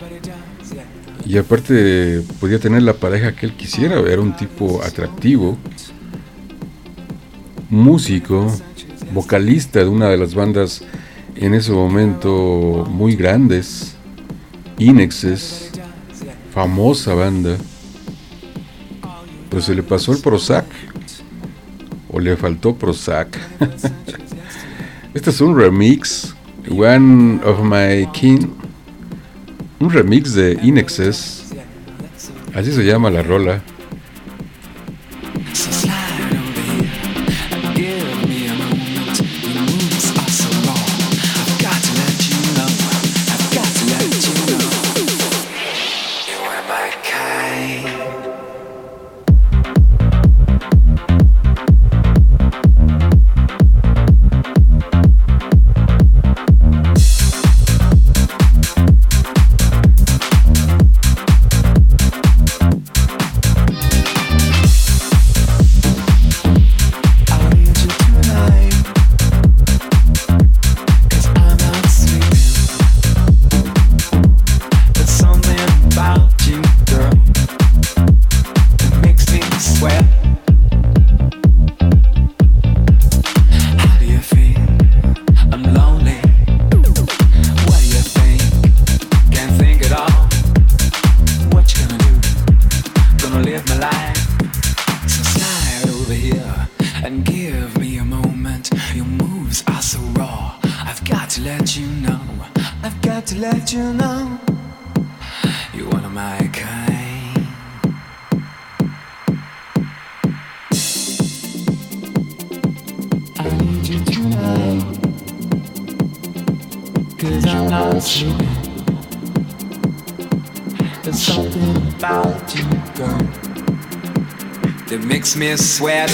S1: Y aparte podía tener la pareja que él quisiera. Era un tipo atractivo, músico, vocalista de una de las bandas en ese momento muy grandes, Inexes, famosa banda. Pues se le pasó el Prozac. O le faltó Prozac. este es un remix. One of My King. Un remix de Inexes. Así se llama la rola.
S6: swear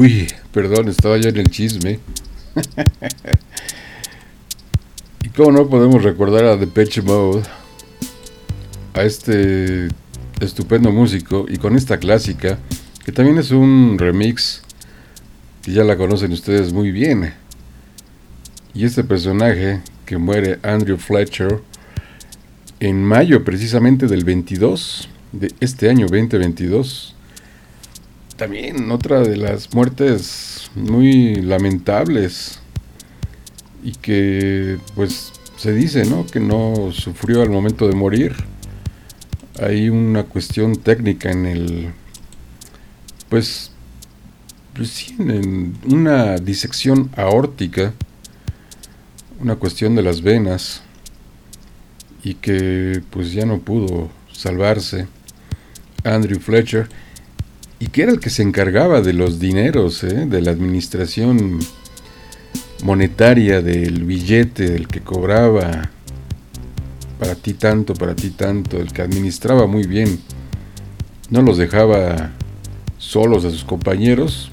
S1: Uy, perdón, estaba yo en el chisme. y cómo no podemos recordar a Depeche Mode, a este estupendo músico, y con esta clásica, que también es un remix, que ya la conocen ustedes muy bien. Y este personaje que muere, Andrew Fletcher, en mayo precisamente del 22, de este año 2022 también otra de las muertes muy lamentables y que pues se dice no que no sufrió al momento de morir. Hay una cuestión técnica en el pues, pues sí, en una disección aórtica una cuestión de las venas y que pues ya no pudo salvarse Andrew Fletcher y que era el que se encargaba de los dineros, ¿eh? de la administración
S8: monetaria del billete, del que cobraba para ti tanto, para ti tanto, el que administraba muy bien, no los dejaba solos a sus compañeros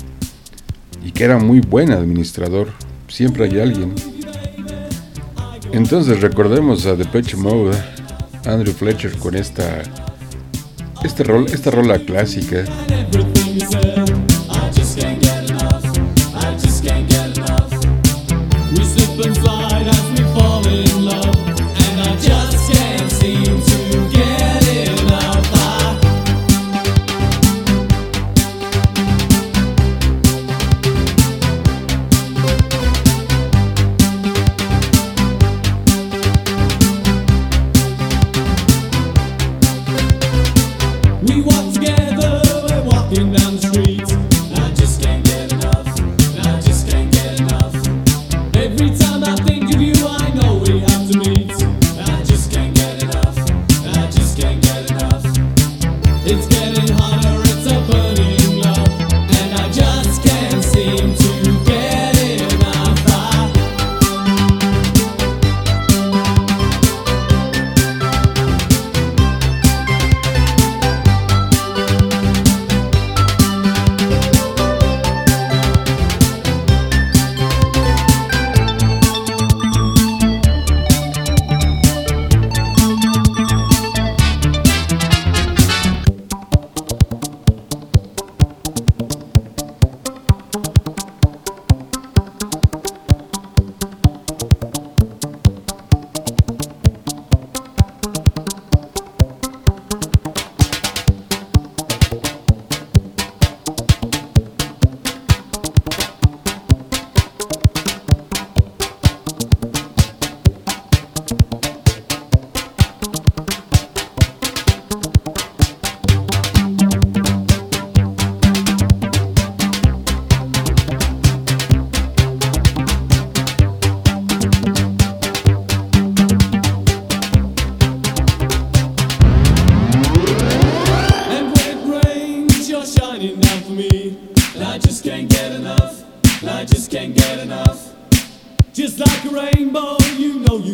S8: y que era muy buen administrador, siempre hay alguien. Entonces recordemos a Depeche Mode, Andrew Fletcher con esta este rol, esta rola clásica.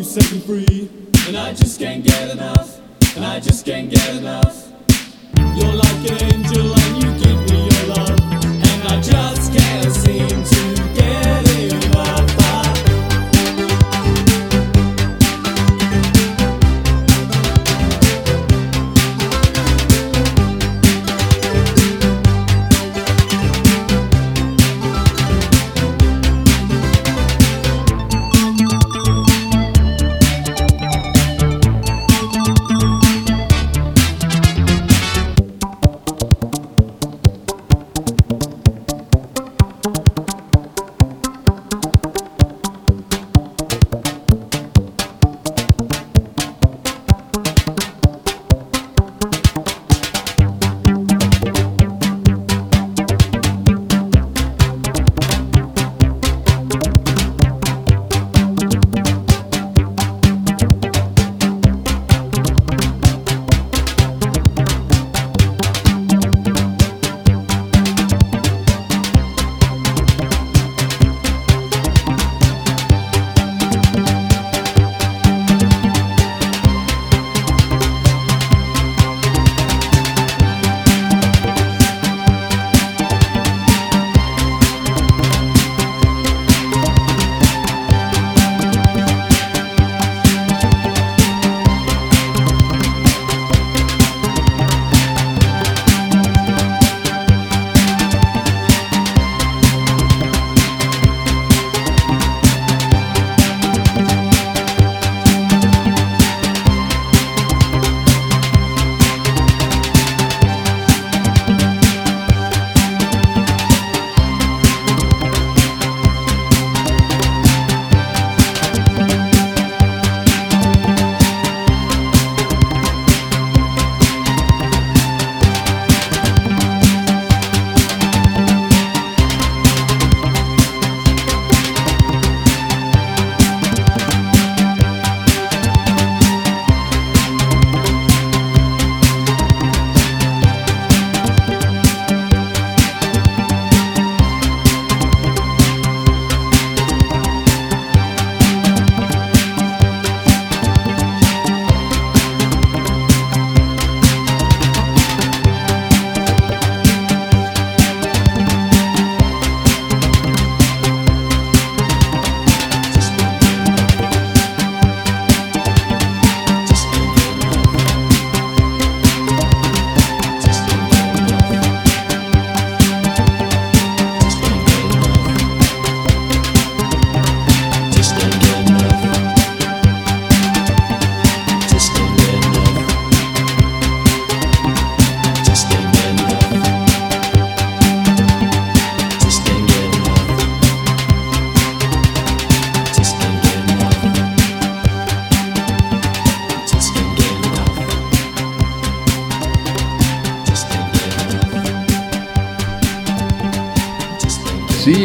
S9: You set me free. And I just can't get enough. And I just can't get enough. You're like an angel and you give me your love. And I just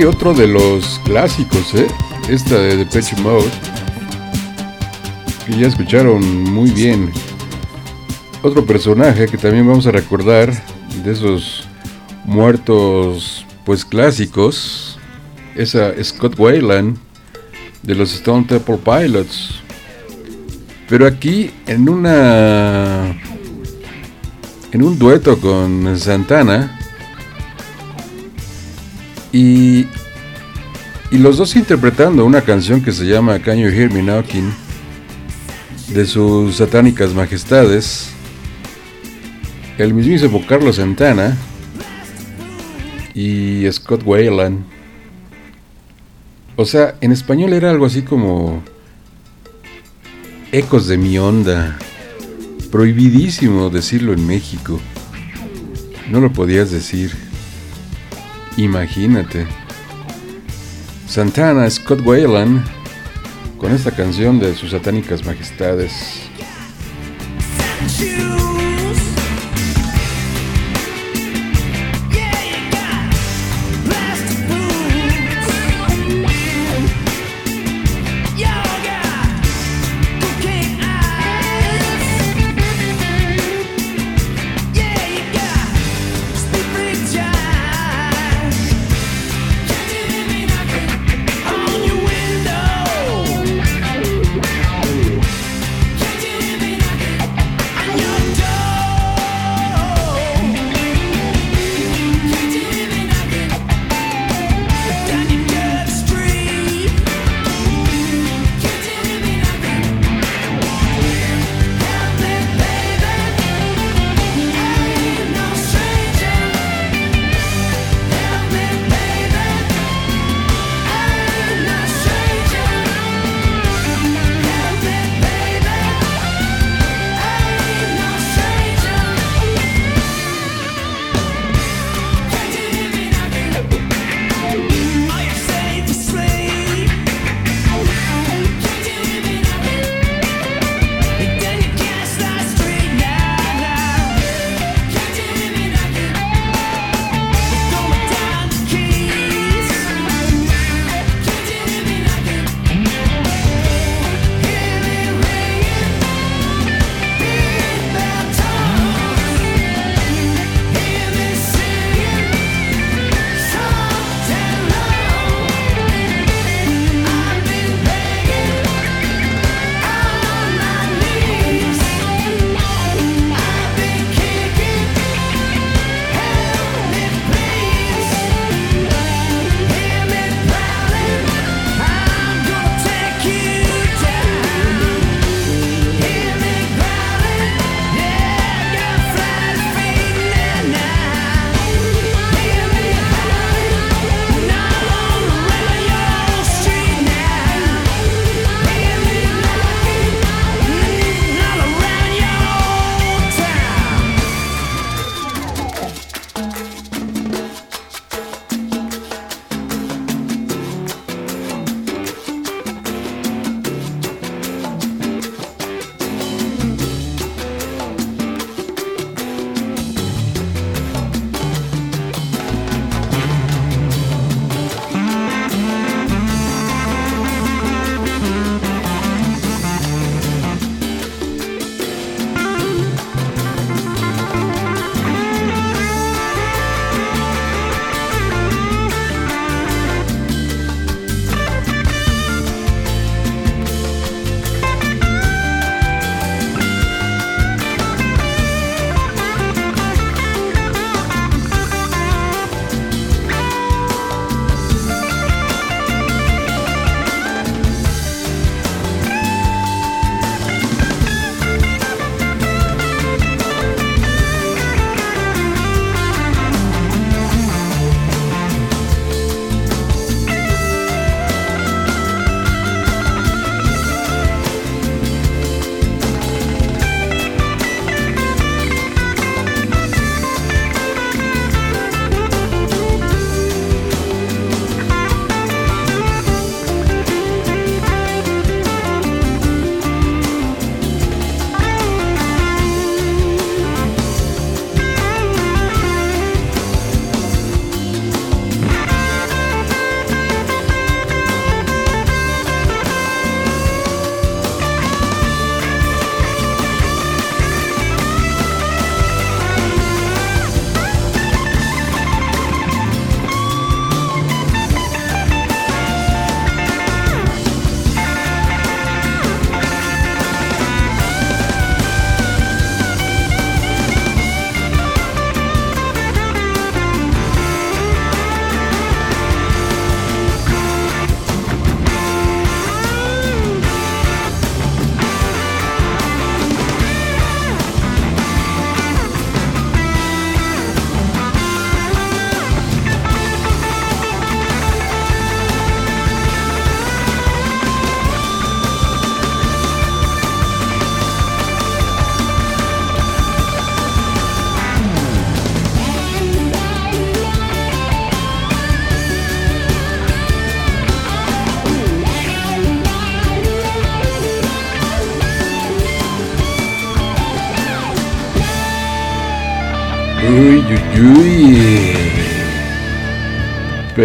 S1: Otro de los clásicos, ¿eh? Esta de Depeche Mode. Que ya escucharon muy bien. Otro personaje que también vamos a recordar de esos muertos, pues clásicos, es Scott Wayland de los Stone Temple Pilots. Pero aquí en una en un dueto con Santana y y los dos interpretando una canción que se llama Can You Hear Me Knocking de sus satánicas majestades el mismísimo Carlos Santana y Scott Wayland o sea, en español era algo así como ecos de mi onda. Prohibidísimo decirlo en México. No lo podías decir. Imagínate. Santana, Scott Wayland, con esta canción de sus satánicas majestades.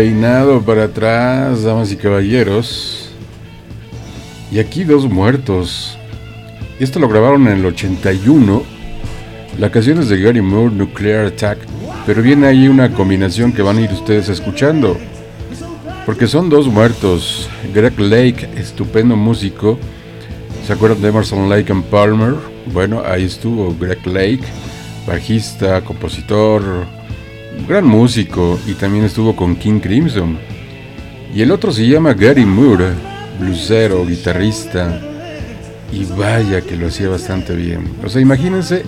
S1: Peinado para atrás, damas y caballeros. Y aquí dos muertos. Esto lo grabaron en el 81. La canción es de Gary Moore, Nuclear Attack. Pero viene ahí una combinación que van a ir ustedes escuchando. Porque son dos muertos. Greg Lake, estupendo músico. ¿Se acuerdan de Emerson Lake and Palmer? Bueno, ahí estuvo Greg Lake, bajista, compositor, gran músico y también estuvo con King Crimson. Y el otro se llama Gary Moore, blusero, guitarrista. Y vaya que lo hacía bastante bien. O sea, imagínense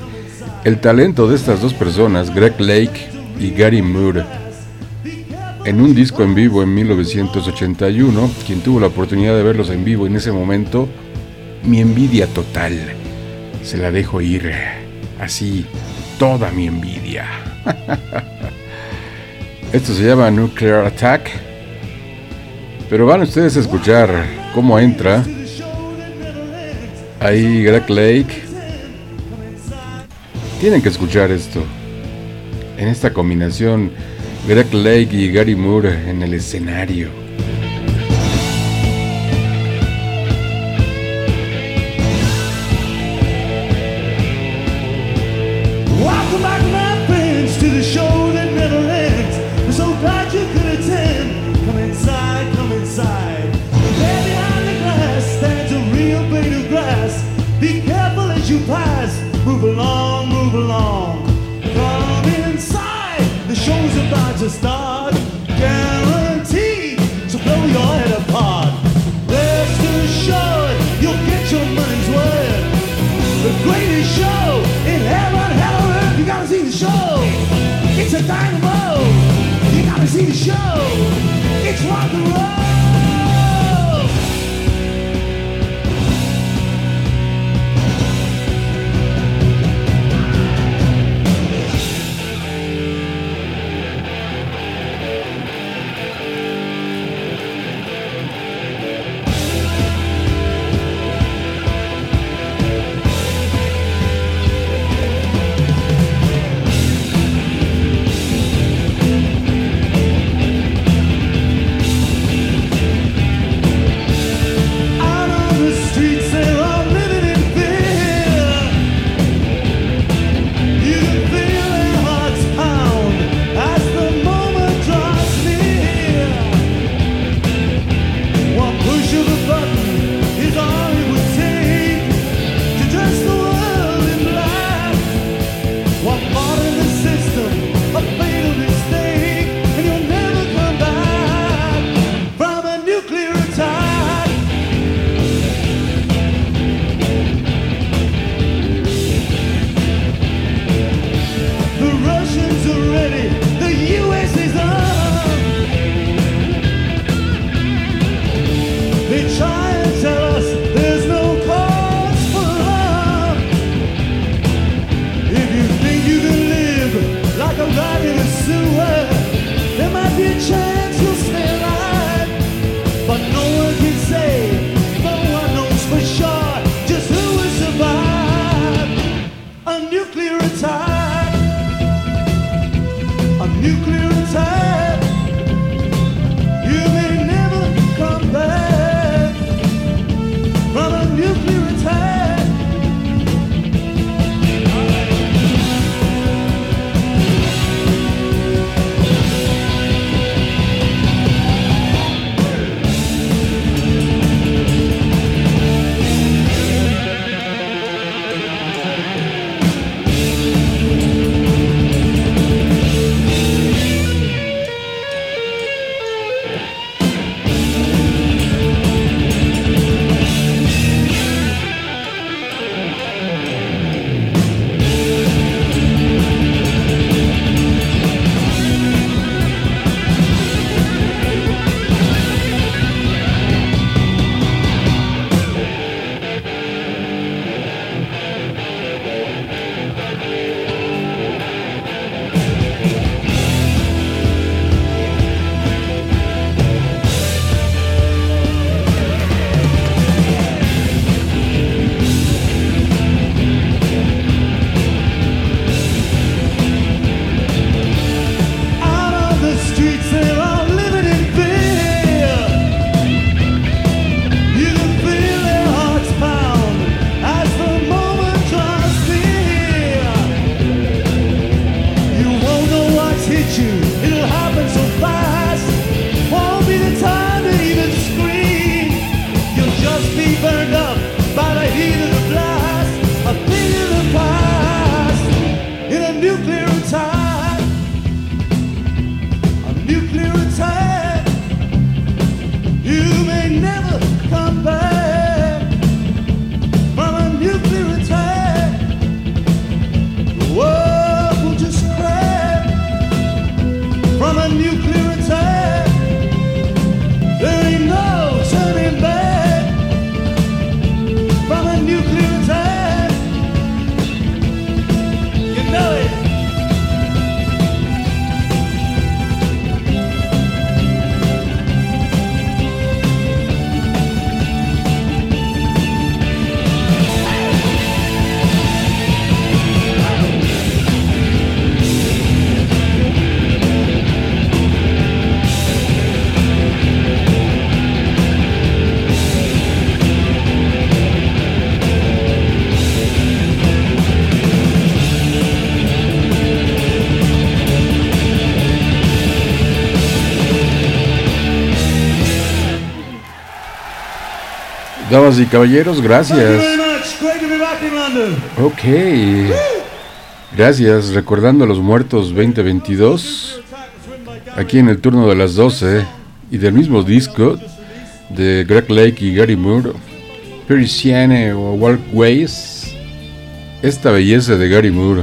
S1: el talento de estas dos personas, Greg Lake y Gary Moore. En un disco en vivo en 1981, quien tuvo la oportunidad de verlos en vivo en ese momento, mi envidia total. Se la dejo ir. Así, toda mi envidia. Esto se llama Nuclear Attack. Pero van ustedes a escuchar cómo entra. Ahí Greg Lake. Tienen que escuchar esto. En esta combinación, Greg Lake y Gary Moore en el escenario.
S8: Never
S1: Damas y caballeros, gracias. Ok. Gracias, recordando a los muertos 2022. Aquí en el turno de las 12 y del mismo disco de Greg Lake y Gary Moore, Persiane o Walkways. Esta belleza de Gary Moore.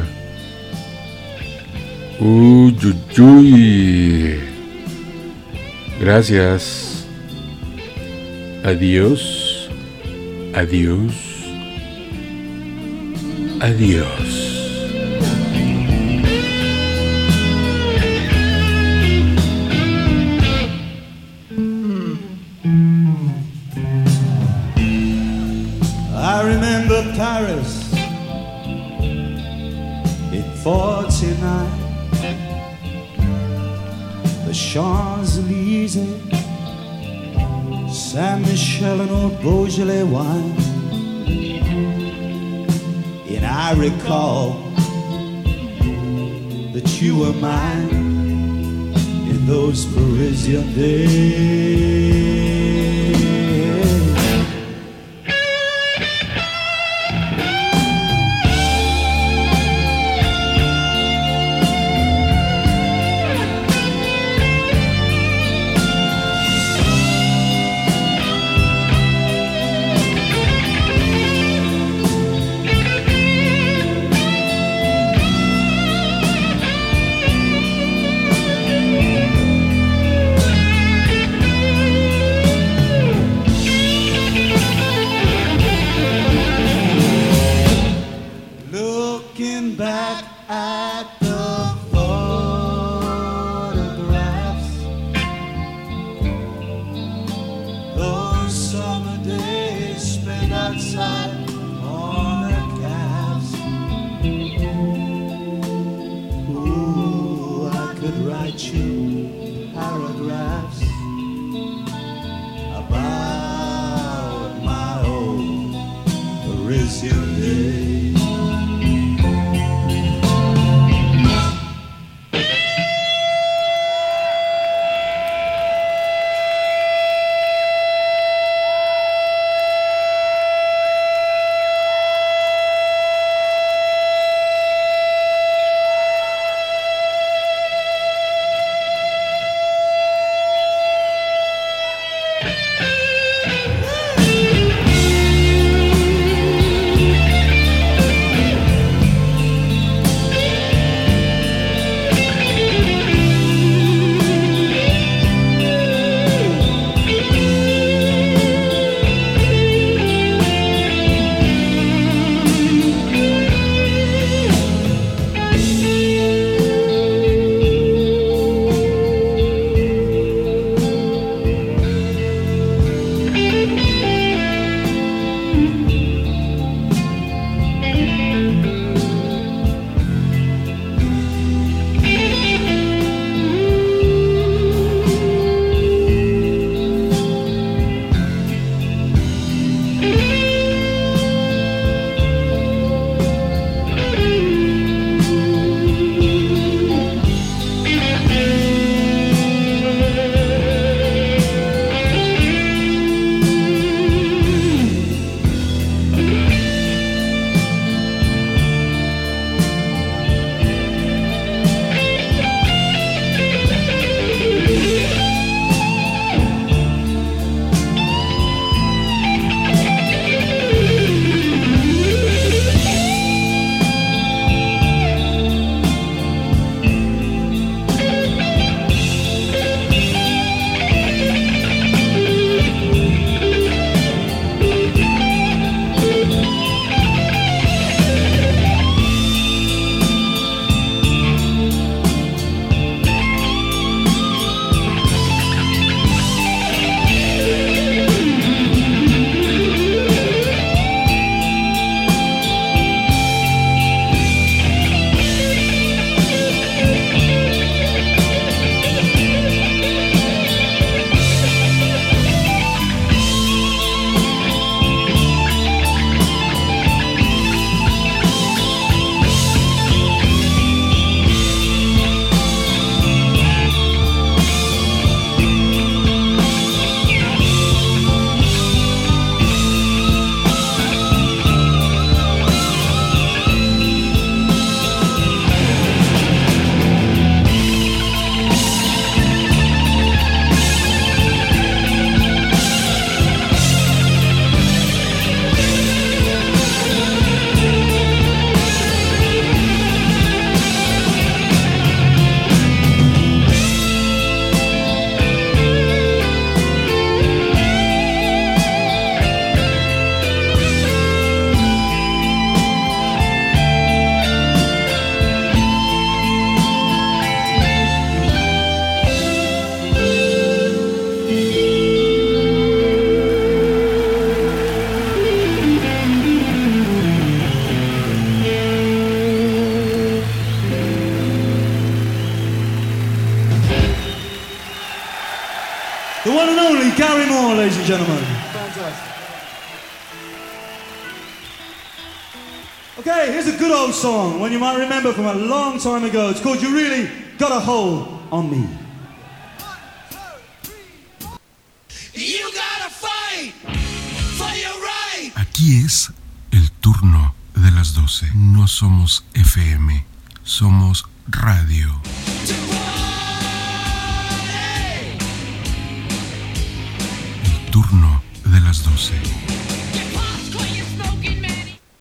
S1: Uy, uy, uy. Gracias. Adiós. Adiós. Adiós.
S3: Beaujolais. And I recall that you were mine in those Parisian days.
S1: you might remember from a long time ago. It's called You Really Got a Hold on Me.